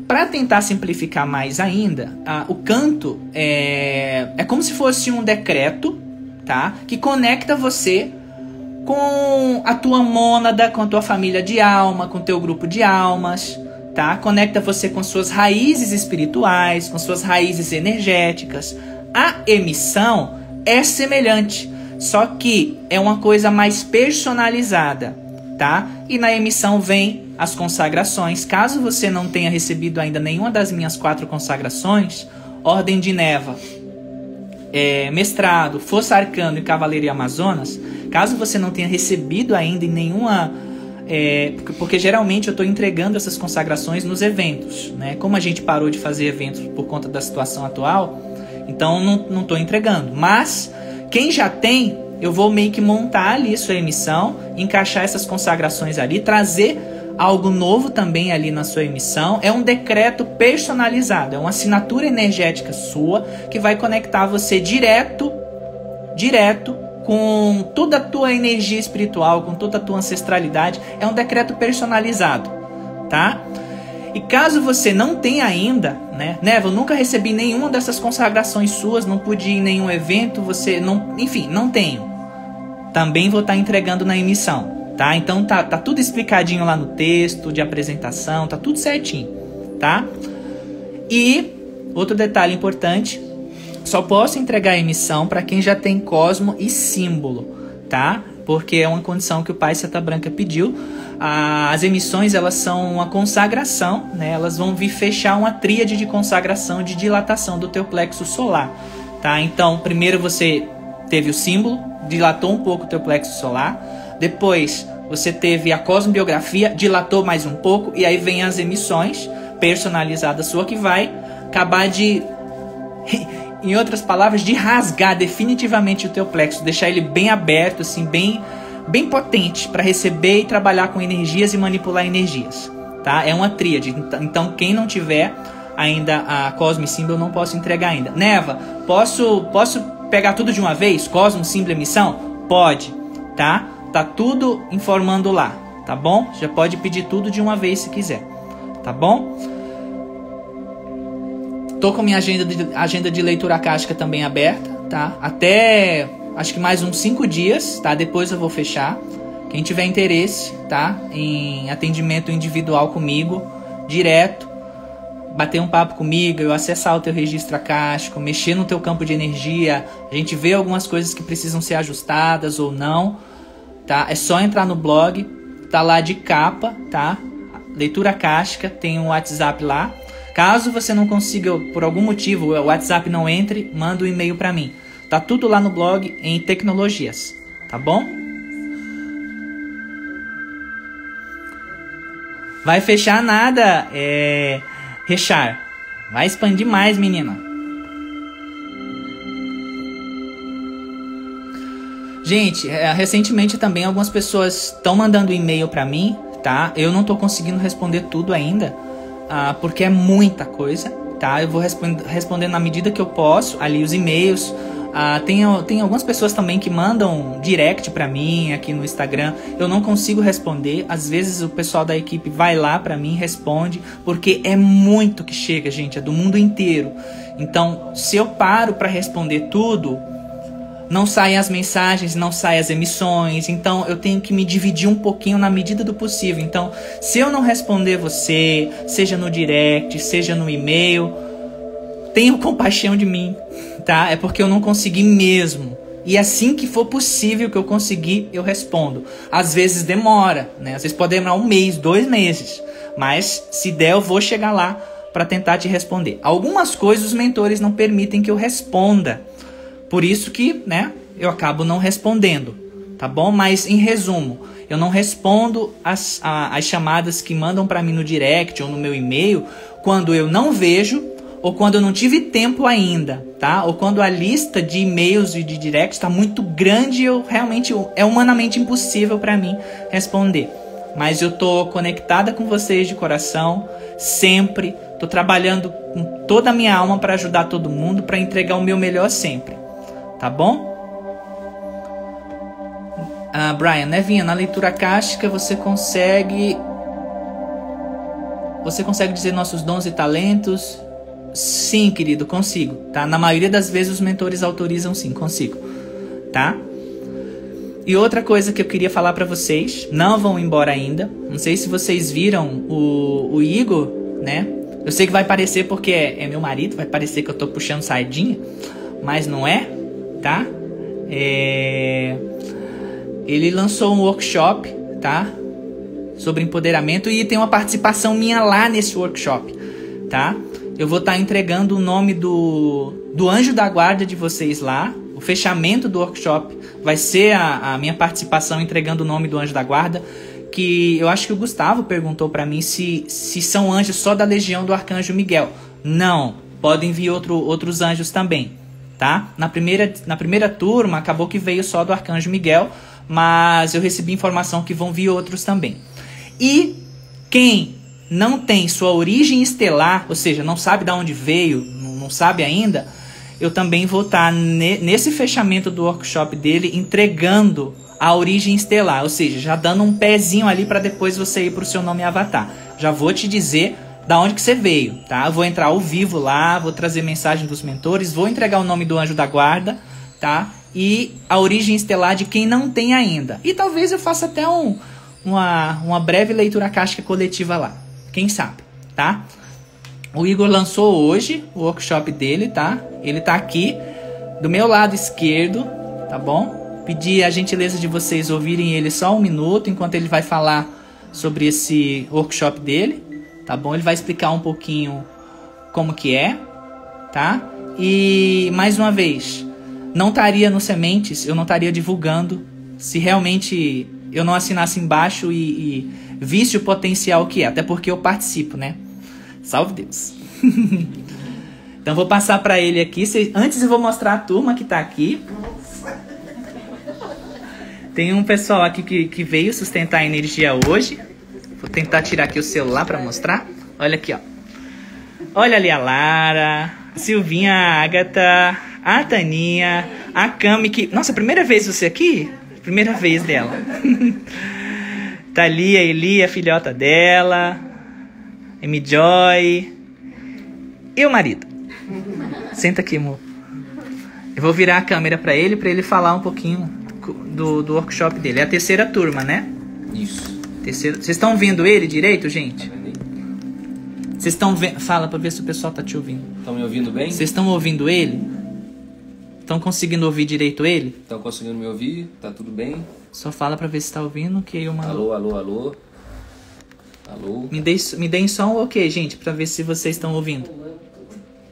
Para tentar simplificar mais ainda, a, o canto é, é como se fosse um decreto, tá? Que conecta você com a tua mônada, com a tua família de alma, com o teu grupo de almas, tá? Conecta você com suas raízes espirituais, com suas raízes energéticas. A emissão é semelhante, só que é uma coisa mais personalizada, tá? E na emissão vem as consagrações. Caso você não tenha recebido ainda nenhuma das minhas quatro consagrações, Ordem de Neva, é, mestrado, Força Arcano e Cavaleiro Amazonas, caso você não tenha recebido ainda em nenhuma é, porque, porque, geralmente eu estou entregando essas consagrações nos eventos, né? Como a gente parou de fazer eventos por conta da situação atual, então não estou entregando. Mas quem já tem, eu vou meio que montar ali sua emissão, encaixar essas consagrações ali, trazer algo novo também ali na sua emissão. É um decreto personalizado, é uma assinatura energética sua que vai conectar você direto, direto com toda a tua energia espiritual, com toda a tua ancestralidade. É um decreto personalizado, tá? E caso você não tenha ainda, né? Neva, eu nunca recebi nenhuma dessas consagrações suas, não pude ir em nenhum evento, você não, enfim, não tenho. Também vou estar entregando na emissão, tá? Então tá, tá tudo explicadinho lá no texto de apresentação, tá tudo certinho, tá? E outro detalhe importante, só posso entregar a emissão para quem já tem cosmo e símbolo, tá? Porque é uma condição que o Pai Seta Branca pediu. As emissões elas são uma consagração, né? Elas vão vir fechar uma tríade de consagração de dilatação do teu plexo solar, tá? Então, primeiro você teve o símbolo, dilatou um pouco o teu plexo solar. Depois, você teve a cosmobiografia, dilatou mais um pouco e aí vem as emissões personalizadas sua que vai acabar de em outras palavras, de rasgar definitivamente o teu plexo, deixar ele bem aberto, assim, bem, bem potente para receber e trabalhar com energias e manipular energias, tá? É uma tríade. Então, quem não tiver ainda a Cosmo Symbol, não posso entregar ainda. Neva, posso posso pegar tudo de uma vez? Cosmo Symbol emissão? Pode, tá? Tá tudo informando lá, tá bom? Já pode pedir tudo de uma vez se quiser, tá bom? Tô com minha agenda de, agenda de leitura acástica também aberta, tá? Até acho que mais uns 5 dias, tá? Depois eu vou fechar. Quem tiver interesse, tá? Em atendimento individual comigo, direto, bater um papo comigo, eu acessar o teu registro acástico, mexer no teu campo de energia, a gente vê algumas coisas que precisam ser ajustadas ou não, tá? É só entrar no blog, tá lá de capa, tá? Leitura acástica, tem um WhatsApp lá. Caso você não consiga, por algum motivo, o WhatsApp não entre, manda um e-mail para mim. Tá tudo lá no blog em tecnologias, tá bom? Vai fechar nada, é. Rechar. Vai expandir mais, menina. Gente, é, recentemente também algumas pessoas estão mandando e-mail para mim, tá? Eu não tô conseguindo responder tudo ainda uh, porque é muita coisa, tá? Eu vou respond respondendo na medida que eu posso, ali os e-mails. Uh, tem, tem algumas pessoas também que mandam direct para mim aqui no Instagram. Eu não consigo responder. Às vezes o pessoal da equipe vai lá para mim responde, porque é muito que chega, gente, é do mundo inteiro. Então, se eu paro para responder tudo, não saem as mensagens, não saem as emissões, então eu tenho que me dividir um pouquinho na medida do possível. Então, se eu não responder você, seja no direct, seja no e-mail, tenha compaixão de mim, tá? É porque eu não consegui mesmo. E assim que for possível que eu conseguir, eu respondo. Às vezes demora, né? Às vezes pode demorar um mês, dois meses. Mas se der, eu vou chegar lá para tentar te responder. Algumas coisas os mentores não permitem que eu responda. Por isso que, né, eu acabo não respondendo, tá bom? Mas em resumo, eu não respondo as, a, as chamadas que mandam para mim no direct ou no meu e-mail quando eu não vejo ou quando eu não tive tempo ainda, tá? Ou quando a lista de e-mails e de directs está muito grande e eu realmente é humanamente impossível para mim responder. Mas eu tô conectada com vocês de coração, sempre. Tô trabalhando com toda a minha alma para ajudar todo mundo, para entregar o meu melhor sempre. Tá bom? Ah, Brian, Nevinha, na leitura cástica você consegue você consegue dizer nossos dons e talentos? Sim, querido, consigo, tá? Na maioria das vezes os mentores autorizam sim, consigo, tá? E outra coisa que eu queria falar para vocês, não vão embora ainda. Não sei se vocês viram o, o Igor, né? Eu sei que vai parecer porque é, é meu marido, vai parecer que eu tô puxando sardinha, mas não é, tá? É... Ele lançou um workshop, tá? Sobre empoderamento e tem uma participação minha lá nesse workshop, tá? Eu vou estar tá entregando o nome do, do anjo da guarda de vocês lá. O fechamento do workshop vai ser a, a minha participação entregando o nome do anjo da guarda. Que eu acho que o Gustavo perguntou para mim se, se são anjos só da legião do arcanjo Miguel. Não, podem vir outro, outros anjos também, tá? Na primeira, na primeira turma acabou que veio só do arcanjo Miguel, mas eu recebi informação que vão vir outros também. E quem não tem sua origem estelar, ou seja, não sabe de onde veio, não sabe ainda, eu também vou estar tá nesse fechamento do workshop dele entregando a origem estelar, ou seja, já dando um pezinho ali para depois você ir para o seu nome avatar. Já vou te dizer da onde que você veio, tá? vou entrar ao vivo lá, vou trazer mensagem dos mentores, vou entregar o nome do anjo da guarda, tá? E a origem estelar de quem não tem ainda. E talvez eu faça até um, uma, uma breve leitura caixa coletiva lá. Quem sabe, tá? O Igor lançou hoje o workshop dele, tá? Ele tá aqui do meu lado esquerdo, tá bom? Pedi a gentileza de vocês ouvirem ele só um minuto enquanto ele vai falar sobre esse workshop dele, tá bom? Ele vai explicar um pouquinho como que é, tá? E mais uma vez, não estaria no Sementes, eu não estaria divulgando se realmente eu não assinasse embaixo e, e visse o potencial que é, até porque eu participo, né? Salve Deus. então vou passar para ele aqui. Antes eu vou mostrar a turma que tá aqui. Tem um pessoal aqui que, que veio sustentar a energia hoje. Vou tentar tirar aqui o celular para mostrar. Olha aqui, ó. Olha ali a Lara, a Silvinha, a Agatha, a Taninha, a Cami que. Nossa, primeira vez você aqui? Primeira vez dela. Thalia, Eli, a filhota dela. M. Joy. E o marido. Senta aqui, amor. Eu vou virar a câmera para ele, para ele falar um pouquinho do, do workshop dele. É a terceira turma, né? Isso. Terceira... Vocês estão vendo ele direito, gente? Vocês estão vendo. Fala pra ver se o pessoal tá te ouvindo. Estão me ouvindo bem? Vocês estão ouvindo ele? Estão conseguindo ouvir direito ele? Estão conseguindo me ouvir? Tá tudo bem? Só fala pra ver se tá ouvindo que eu mando. Alô, alô, alô. Alô. Me deem me deem só um ok, gente, pra ver se vocês estão ouvindo.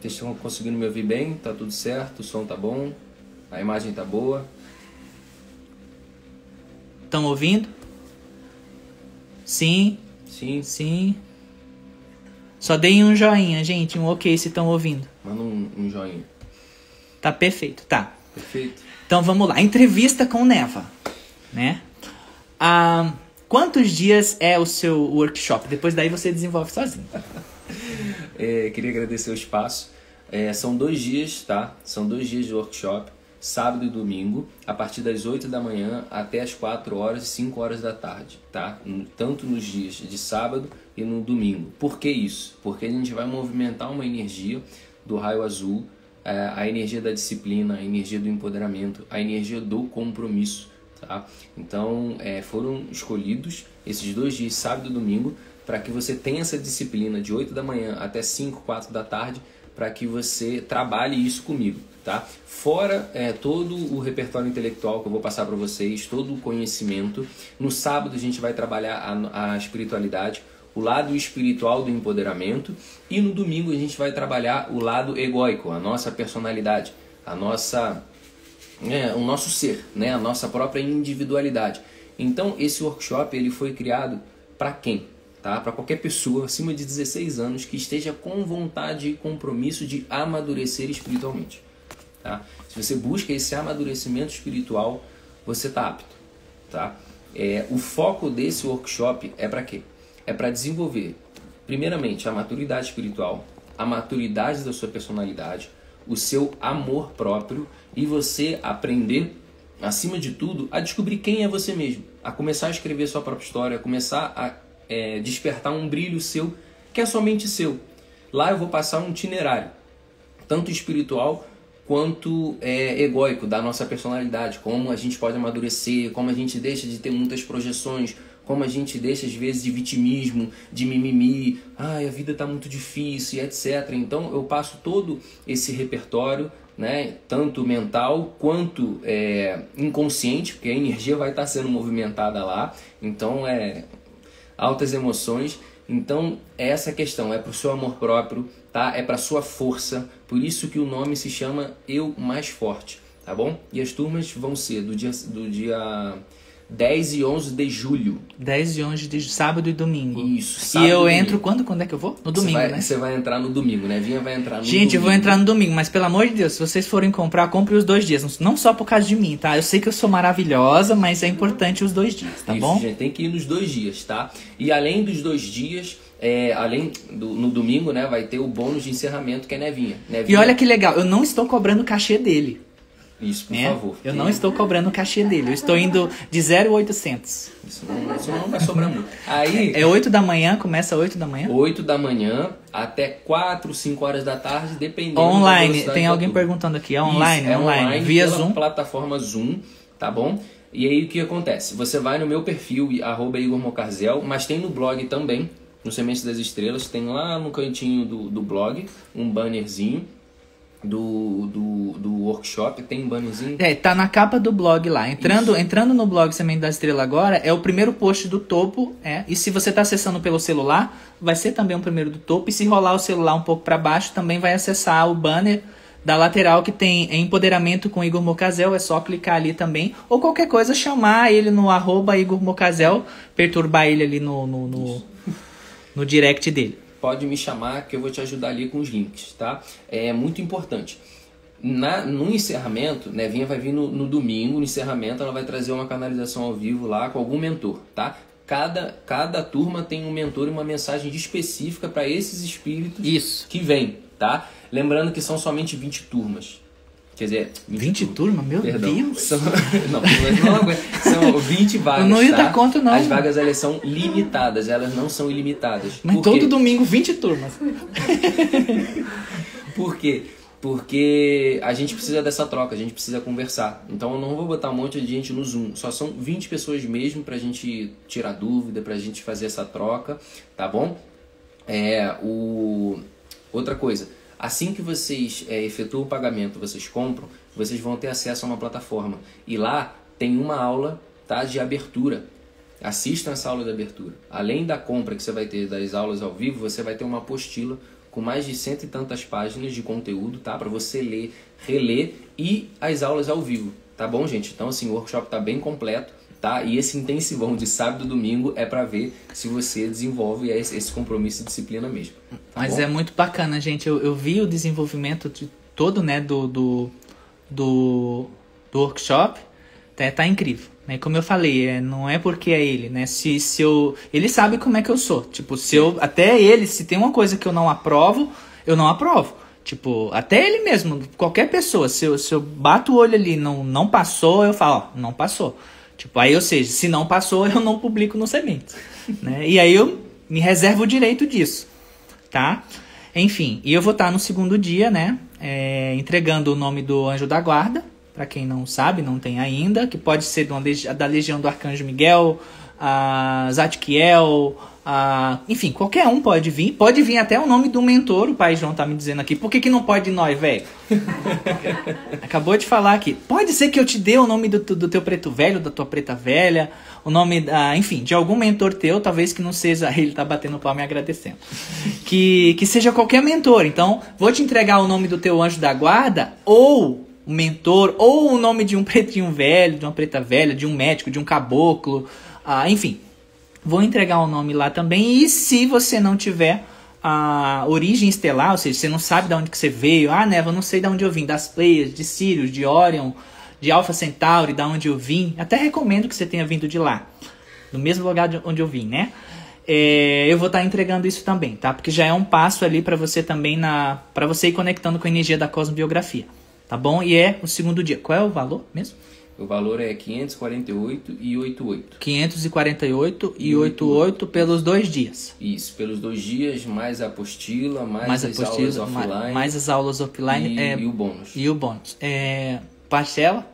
Vocês estão conseguindo me ouvir bem? Tá tudo certo? O som tá bom? A imagem tá boa? Estão ouvindo? Sim. Sim. Sim. Só deem um joinha, gente, um ok se estão ouvindo. Manda um, um joinha. Tá perfeito, tá. Perfeito. Então vamos lá. Entrevista com Neva, né? Ah, quantos dias é o seu workshop? Depois daí você desenvolve sozinho. é, queria agradecer o espaço. É, são dois dias, tá? São dois dias de workshop, sábado e domingo, a partir das 8 da manhã até as 4 horas e 5 horas da tarde, tá? Tanto nos dias de sábado e no domingo. Por que isso? Porque a gente vai movimentar uma energia do raio azul é, a energia da disciplina, a energia do empoderamento, a energia do compromisso. Tá? Então é, foram escolhidos esses dois dias, sábado e domingo, para que você tenha essa disciplina de 8 da manhã até 5, 4 da tarde, para que você trabalhe isso comigo. Tá? Fora é, todo o repertório intelectual que eu vou passar para vocês, todo o conhecimento. No sábado a gente vai trabalhar a, a espiritualidade, o lado espiritual do empoderamento e no domingo a gente vai trabalhar o lado egóico, a nossa personalidade, a nossa, é, o nosso ser, né, a nossa própria individualidade. Então, esse workshop ele foi criado para quem? Tá? Para qualquer pessoa acima de 16 anos que esteja com vontade e compromisso de amadurecer espiritualmente. Tá? Se você busca esse amadurecimento espiritual, você está apto. Tá? É, o foco desse workshop é para quê? É para desenvolver, primeiramente, a maturidade espiritual, a maturidade da sua personalidade, o seu amor próprio e você aprender, acima de tudo, a descobrir quem é você mesmo, a começar a escrever sua própria história, a começar a é, despertar um brilho seu que é somente seu. Lá eu vou passar um itinerário, tanto espiritual quanto é, egóico da nossa personalidade, como a gente pode amadurecer, como a gente deixa de ter muitas projeções, como a gente deixa às vezes de vitimismo, de mimimi, ai, a vida está muito difícil, etc. Então eu passo todo esse repertório, né, tanto mental quanto é, inconsciente, porque a energia vai estar tá sendo movimentada lá, então é altas emoções. Então, é essa questão é para o seu amor próprio, tá? É para sua força. Por isso que o nome se chama Eu Mais Forte, tá bom? E as turmas vão ser do dia, do dia 10 e 11 de julho. 10 e 11 de sábado e domingo. Isso. E eu entro quando? Quando é que eu vou? No domingo, você vai, né? Você vai entrar no domingo, né? Vinha vai entrar no Gente, domingo. eu vou entrar no domingo, mas pelo amor de Deus, se vocês forem comprar, compre os dois dias. Não só por causa de mim, tá? Eu sei que eu sou maravilhosa, mas é importante os dois dias, tá Isso, bom? gente, tem que ir nos dois dias, tá? E além dos dois dias, é, além do no domingo, né, vai ter o bônus de encerramento que é Nevinha. Nevinha E olha que legal, eu não estou cobrando o cachê dele. Isso, por né? favor. Eu não estou cobrando o cachê dele. Eu estou indo de 0,800. Isso não, isso não vai sobrar muito. Aí, É 8 da manhã, começa 8 da manhã? 8 da manhã até 4, 5 horas da tarde, dependendo Online. Tem alguém perguntando aqui. É online? Isso, é online. Via pela Zoom? plataforma Zoom, tá bom? E aí o que acontece? Você vai no meu perfil, arroba Igor Mocarzel, mas tem no blog também, no Sementes das Estrelas, tem lá no cantinho do, do blog um bannerzinho do, do, do workshop, tem um bannerzinho. É, tá na capa do blog lá. Entrando, entrando no blog Semente da Estrela agora, é o primeiro post do topo, é. E se você tá acessando pelo celular, vai ser também o primeiro do topo. E se rolar o celular um pouco para baixo, também vai acessar o banner da lateral que tem empoderamento com Igor Mocazel, é só clicar ali também. Ou qualquer coisa, chamar ele no arroba Igor Mocazel, perturbar ele ali no, no, no, no direct dele. Pode me chamar que eu vou te ajudar ali com os links, tá? É muito importante. Na, no encerramento, Nevinha vai vir no, no domingo, no encerramento, ela vai trazer uma canalização ao vivo lá com algum mentor, tá? Cada, cada turma tem um mentor e uma mensagem específica para esses espíritos Isso. que vêm, tá? Lembrando que são somente 20 turmas. Quer dizer, 20 turmas? Meu Perdão. Deus! São, não, não aguento. são 20 vagas. Eu não ia tá? dar conta, não. As vagas elas são limitadas, elas não são ilimitadas. Mas Por quê? todo domingo 20 turmas. Por quê? Porque a gente precisa dessa troca, a gente precisa conversar. Então eu não vou botar um monte de gente no Zoom. Só são 20 pessoas mesmo pra gente tirar dúvida, pra gente fazer essa troca, tá bom? É, o... Outra coisa, assim que vocês é, efetuam o pagamento, vocês compram, vocês vão ter acesso a uma plataforma. E lá tem uma aula tá, de abertura. Assistam essa aula de abertura. Além da compra que você vai ter das aulas ao vivo, você vai ter uma apostila com mais de cento e tantas páginas de conteúdo, tá? Para você ler, reler e as aulas ao vivo, tá bom, gente? Então, assim, o workshop tá bem completo, tá? E esse intensivão de sábado e domingo é para ver se você desenvolve esse compromisso e disciplina mesmo. tá Mas bom? é muito bacana, gente. Eu, eu vi o desenvolvimento de todo, né, do, do, do, do workshop. Tá, tá incrível. Né? Como eu falei, é, não é porque é ele, né? Se, se eu. Ele sabe como é que eu sou. Tipo, se eu. Até ele, se tem uma coisa que eu não aprovo, eu não aprovo. Tipo, até ele mesmo, qualquer pessoa, se eu, se eu bato o olho ali e não, não passou, eu falo, ó, não passou. Tipo, aí, ou seja, se não passou, eu não publico no Sementes. né? E aí eu me reservo o direito disso, tá? Enfim, e eu vou estar no segundo dia, né? é, entregando o nome do anjo da guarda, para quem não sabe, não tem ainda, que pode ser legi- da legião do Arcanjo Miguel, a Zadkiel, a, enfim, qualquer um pode vir. Pode vir até o nome do mentor, o pai João tá me dizendo aqui. Por que, que não pode nós, velho? Acabou de falar aqui. Pode ser que eu te dê o nome do, do teu preto velho, da tua preta velha, o nome, da, enfim, de algum mentor teu, talvez que não seja, ele tá batendo palma e agradecendo. Que, que seja qualquer mentor. Então, vou te entregar o nome do teu anjo da guarda ou um mentor ou o nome de um pretinho velho, de uma preta velha, de um médico, de um caboclo, ah, enfim. Vou entregar o nome lá também. E se você não tiver a origem estelar, ou seja, você não sabe de onde que você veio, ah, Neva, não sei de onde eu vim, das Pleias, de Sirius, de Orion, de Alpha Centauri, da onde eu vim. Até recomendo que você tenha vindo de lá, do mesmo lugar de onde eu vim, né? É, eu vou estar tá entregando isso também, tá? Porque já é um passo ali para você também na, para você ir conectando com a energia da cosmobiografia, tá bom? E é o segundo dia. Qual é o valor mesmo? O valor é 548 e 88. 548 e 88 pelos dois dias. Isso, pelos dois dias, mais a apostila, mais, mais as apostila, aulas offline. Mais, mais as aulas offline. E, é, e o bônus. E o bônus. É, parcela?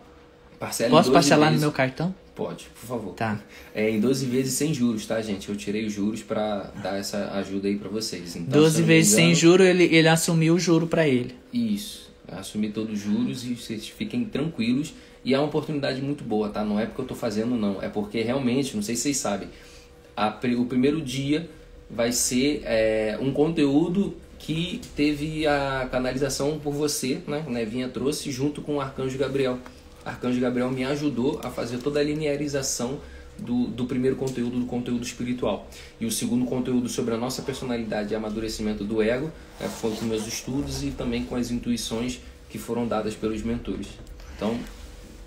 Parcela Posso 12 parcelar vezes. no meu cartão? Pode, por favor. Tá. É em 12 vezes sem juros, tá, gente? Eu tirei os juros para dar essa ajuda aí para vocês. Então, se 12 eu não me vezes sem engano- juro, ele, ele assumiu o juro para ele. Isso. Assumir todos os juros e vocês fiquem tranquilos. E é uma oportunidade muito boa, tá? Não é porque eu tô fazendo, não. É porque realmente, não sei se vocês sabem, a o primeiro dia vai ser é, um conteúdo que teve a canalização por você, né? Nevinha trouxe junto com o Arcanjo Gabriel. Arcanjo Gabriel me ajudou a fazer toda a linearização do, do primeiro conteúdo, do conteúdo espiritual. E o segundo conteúdo sobre a nossa personalidade e amadurecimento do ego né, foi com meus estudos e também com as intuições que foram dadas pelos mentores. Então,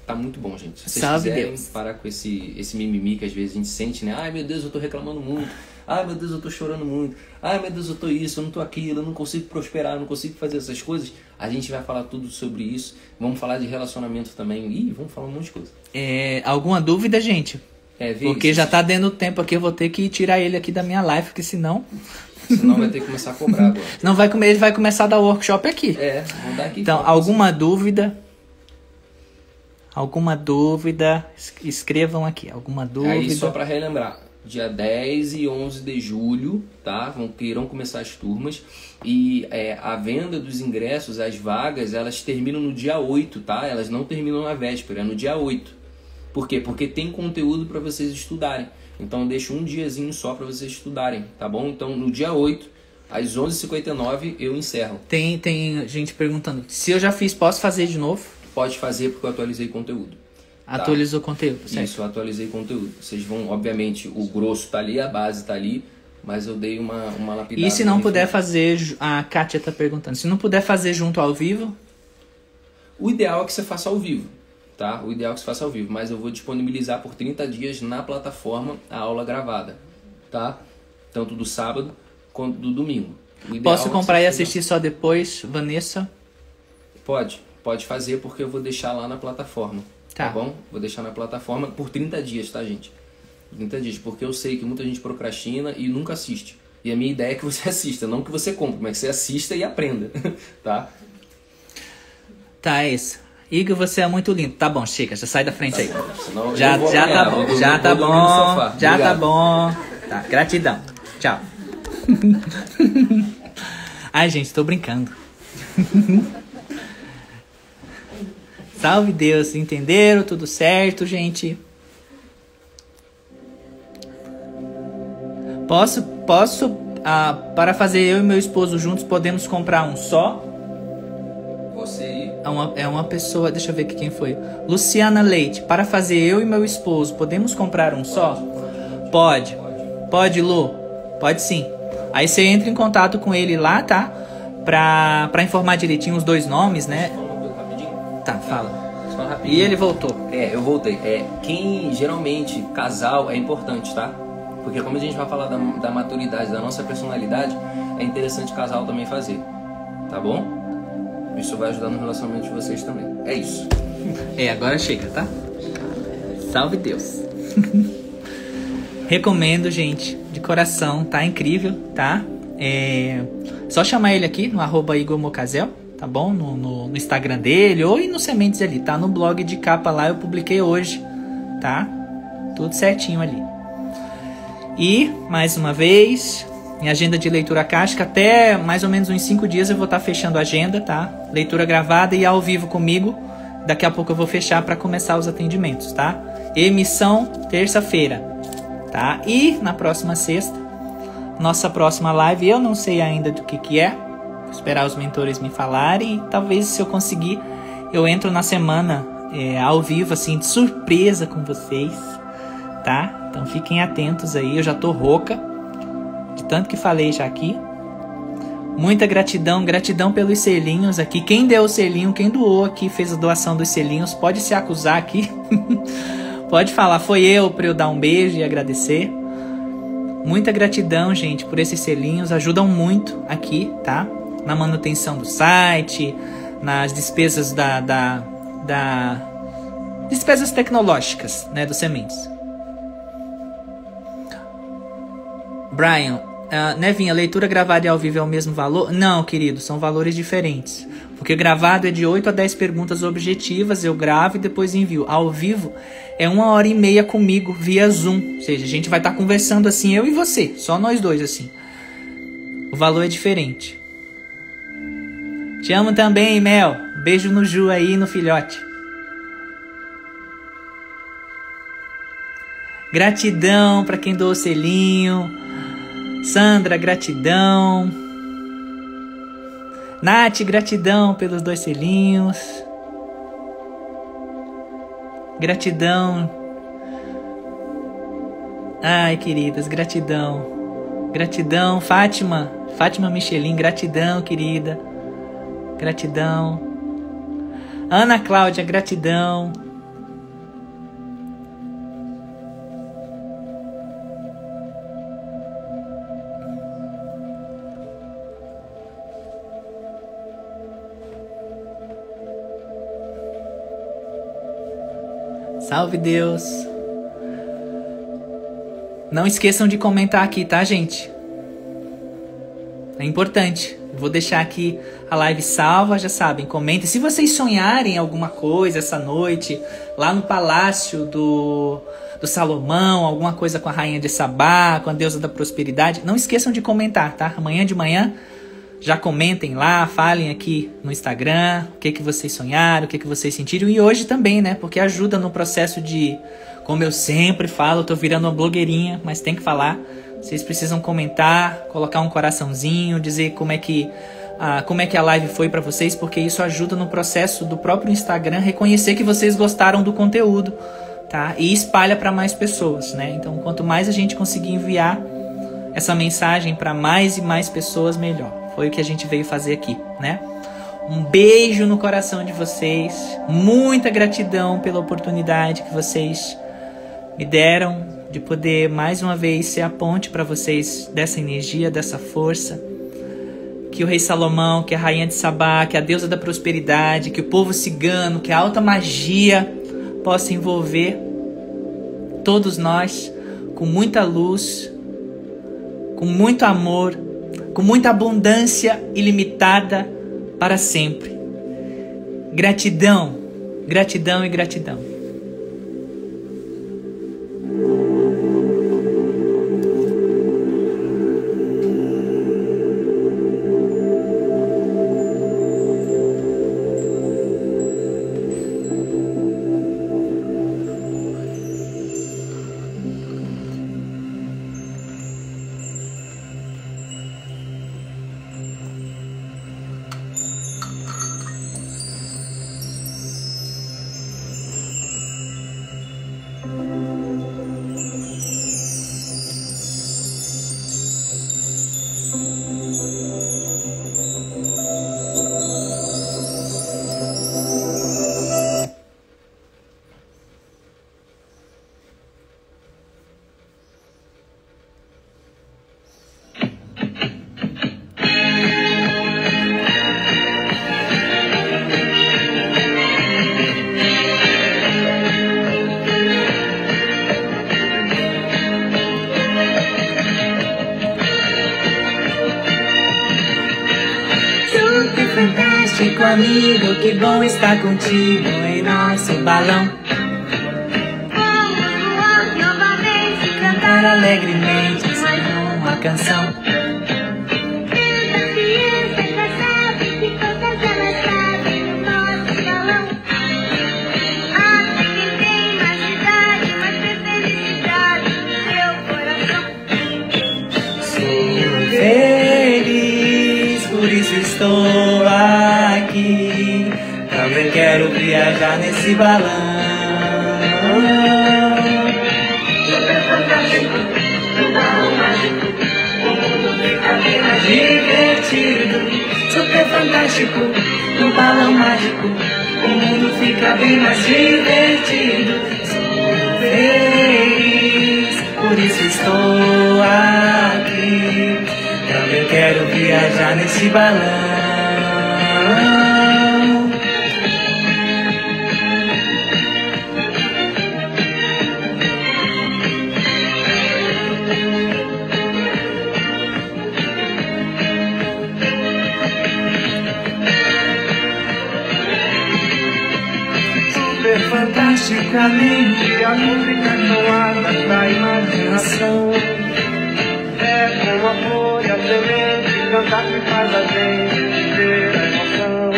tá muito bom, gente. Se vocês Salve quiserem Deus. parar com esse, esse mimimi que às vezes a gente sente, né? Ai meu Deus, eu tô reclamando muito. Ai meu Deus, eu tô chorando muito. Ai meu Deus, eu tô isso, eu não tô aquilo, eu não consigo prosperar, eu não consigo fazer essas coisas. A gente vai falar tudo sobre isso. Vamos falar de relacionamento também. Ih, vamos falar um monte de coisa. É, alguma dúvida, gente? É, Porque isso, já tá dando tempo aqui, eu vou ter que tirar ele aqui da minha live, porque senão. Senão vai ter que começar a cobrar agora. Não vai comer, ele vai começar a dar workshop aqui. É, vamos dar aqui. Então, alguma dúvida? Alguma dúvida? Es- Escrevam aqui. Alguma dúvida? Aí só para relembrar, dia 10 e 11 de julho, tá? Vão, irão começar as turmas e é, a venda dos ingressos, as vagas, elas terminam no dia 8, tá? Elas não terminam na véspera, é no dia 8. Por quê? Porque tem conteúdo para vocês estudarem. Então eu deixo um diazinho só para vocês estudarem, tá bom? Então no dia 8, às 11h59, eu encerro. Tem, tem gente perguntando. Se eu já fiz, posso fazer de novo? Pode fazer porque eu atualizei conteúdo. Tá. Atualizou o conteúdo, certo? Isso, eu atualizei conteúdo. Vocês vão, obviamente, o grosso tá ali, a base tá ali, mas eu dei uma, uma lapidada. E se não puder fazer, a Kátia tá perguntando, se não puder fazer junto ao vivo, O ideal é que você faça ao vivo, tá? O ideal é que você faça ao vivo, mas eu vou disponibilizar por 30 dias na plataforma a aula gravada, tá? Tanto do sábado quanto do domingo. Posso é comprar e assistir só depois, Vanessa? Pode, pode fazer porque eu vou deixar lá na plataforma. Tá. Tá. bom? Vou deixar na plataforma por 30 dias, tá, gente? 30 dias, porque eu sei que muita gente procrastina e nunca assiste. E a minha ideia é que você assista, não que você compre, mas que você assista e aprenda, tá? Tá, é isso. Igor, você é muito lindo. Tá bom, chega, já sai da frente aí. Senão eu Já, vou já tá bom, já tá bom, já tá bom. Tá, gratidão. Tchau. Ai, gente, tô brincando. Salve Deus, entenderam? Tudo certo, gente? Posso, posso, ah, para fazer eu e meu esposo juntos, podemos comprar um só? Aí, É uma, é uma pessoa, deixa eu ver aqui quem foi. Luciana Leite, para fazer eu e meu esposo, podemos comprar um só? Pode. Pode, Lu? Pode sim. Aí você entra em contato com ele lá, tá? Pra, pra informar direitinho os dois nomes, né? Tá, fala. E ele voltou. É, eu voltei. É, quem geralmente, casal, é importante, tá? Porque como a gente vai falar da, da maturidade, da nossa personalidade, é interessante casal também fazer. Tá bom? Isso vai ajudar no relacionamento de vocês também. É isso. É, agora chega, tá? Salve Deus. Recomendo, gente, de coração, tá incrível, tá? É, só chamar ele aqui no arroba Igor Mocazel, tá bom? No, no, no Instagram dele ou e no Sementes ali, tá? No blog de capa lá eu publiquei hoje, tá? Tudo certinho ali. E, mais uma vez, minha agenda de leitura cáustica, até mais ou menos uns 5 dias eu vou estar fechando a agenda, tá? Leitura gravada e ao vivo comigo. Daqui a pouco eu vou fechar para começar os atendimentos, tá? Emissão terça-feira, tá? E na próxima sexta, nossa próxima live, eu não sei ainda do que que é. Vou esperar os mentores me falarem e talvez se eu conseguir eu entro na semana é, ao vivo, assim, de surpresa com vocês, tá? Então fiquem atentos aí, eu já tô rouca, de tanto que falei já aqui. Muita gratidão, gratidão pelos selinhos aqui. Quem deu o selinho, quem doou aqui, fez a doação dos selinhos, pode se acusar aqui. pode falar, foi eu para eu dar um beijo e agradecer. Muita gratidão, gente, por esses selinhos, ajudam muito aqui, tá? Na manutenção do site, nas despesas da, da, da despesas tecnológicas, né, dos sementes. Brian, uh, Nevinha, leitura gravada e ao vivo é o mesmo valor? Não, querido, são valores diferentes. Porque gravado é de 8 a 10 perguntas objetivas, eu gravo e depois envio. Ao vivo é uma hora e meia comigo via Zoom. Ou seja, a gente vai estar tá conversando assim, eu e você, só nós dois assim. O valor é diferente. Te amo também, Mel. Beijo no Ju aí no filhote. Gratidão para quem doou selinho. Sandra, gratidão. Nath, gratidão pelos dois selinhos. Gratidão. Ai, queridas, gratidão. Gratidão, Fátima. Fátima Michelin, gratidão, querida. Gratidão. Ana Cláudia, gratidão. Salve Deus! Não esqueçam de comentar aqui, tá, gente? É importante. Vou deixar aqui a live salva, já sabem, comentem. Se vocês sonharem alguma coisa essa noite, lá no palácio do, do Salomão, alguma coisa com a rainha de Sabá, com a deusa da prosperidade, não esqueçam de comentar, tá? Amanhã de manhã já comentem lá, falem aqui no Instagram o que, que vocês sonharam, o que, que vocês sentiram. E hoje também, né? Porque ajuda no processo de, como eu sempre falo, eu tô virando uma blogueirinha, mas tem que falar. Vocês precisam comentar, colocar um coraçãozinho, dizer como é que ah, como é que a live foi para vocês, porque isso ajuda no processo do próprio Instagram reconhecer que vocês gostaram do conteúdo, tá? E espalha para mais pessoas, né? Então, quanto mais a gente conseguir enviar essa mensagem para mais e mais pessoas, melhor. Foi o que a gente veio fazer aqui, né? Um beijo no coração de vocês. Muita gratidão pela oportunidade que vocês me deram de poder mais uma vez ser a ponte para vocês dessa energia, dessa força. Que o rei Salomão, que a rainha de Sabá, que a deusa da prosperidade, que o povo cigano, que a alta magia possa envolver todos nós com muita luz, com muito amor com muita abundância ilimitada para sempre. Gratidão, gratidão e gratidão. Amigo, que bom estar contigo em nosso balão. Vamos voar novamente, cantar alegremente mais uma canção. Bem mais divertido. Super fantástico, no balão mágico, o mundo fica bem mais divertido. Sou feliz, por isso estou aqui. Também quero viajar nesse balão. A música soada da imaginação. É como a flor e a semente, cantar que faz a gente viver a emoção.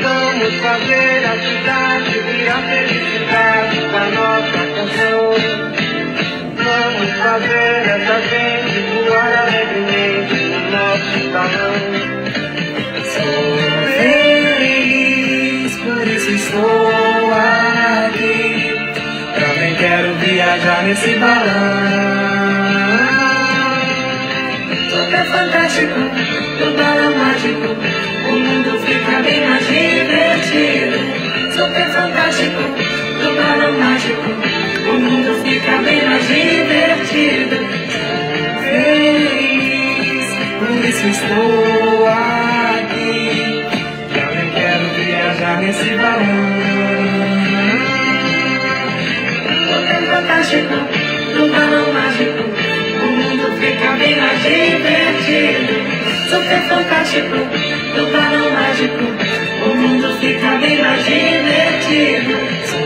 Vamos fazer a cidade virar felicidade com a nossa canção. Vamos fazer essa gente voar alegremente no nosso salão. Sou feliz, por isso estou quero viajar nesse balão. Super fantástico, do balão mágico, o mundo fica bem mais divertido. Super fantástico, do balão mágico, o mundo fica bem mais divertido. Feliz, por isso estou aqui. Também quero viajar nesse balão. Tá fantástico, no balão mágico, o mundo fica bem mais divertido. Super fantástico, no balão mágico, o mundo fica bem mais divertido.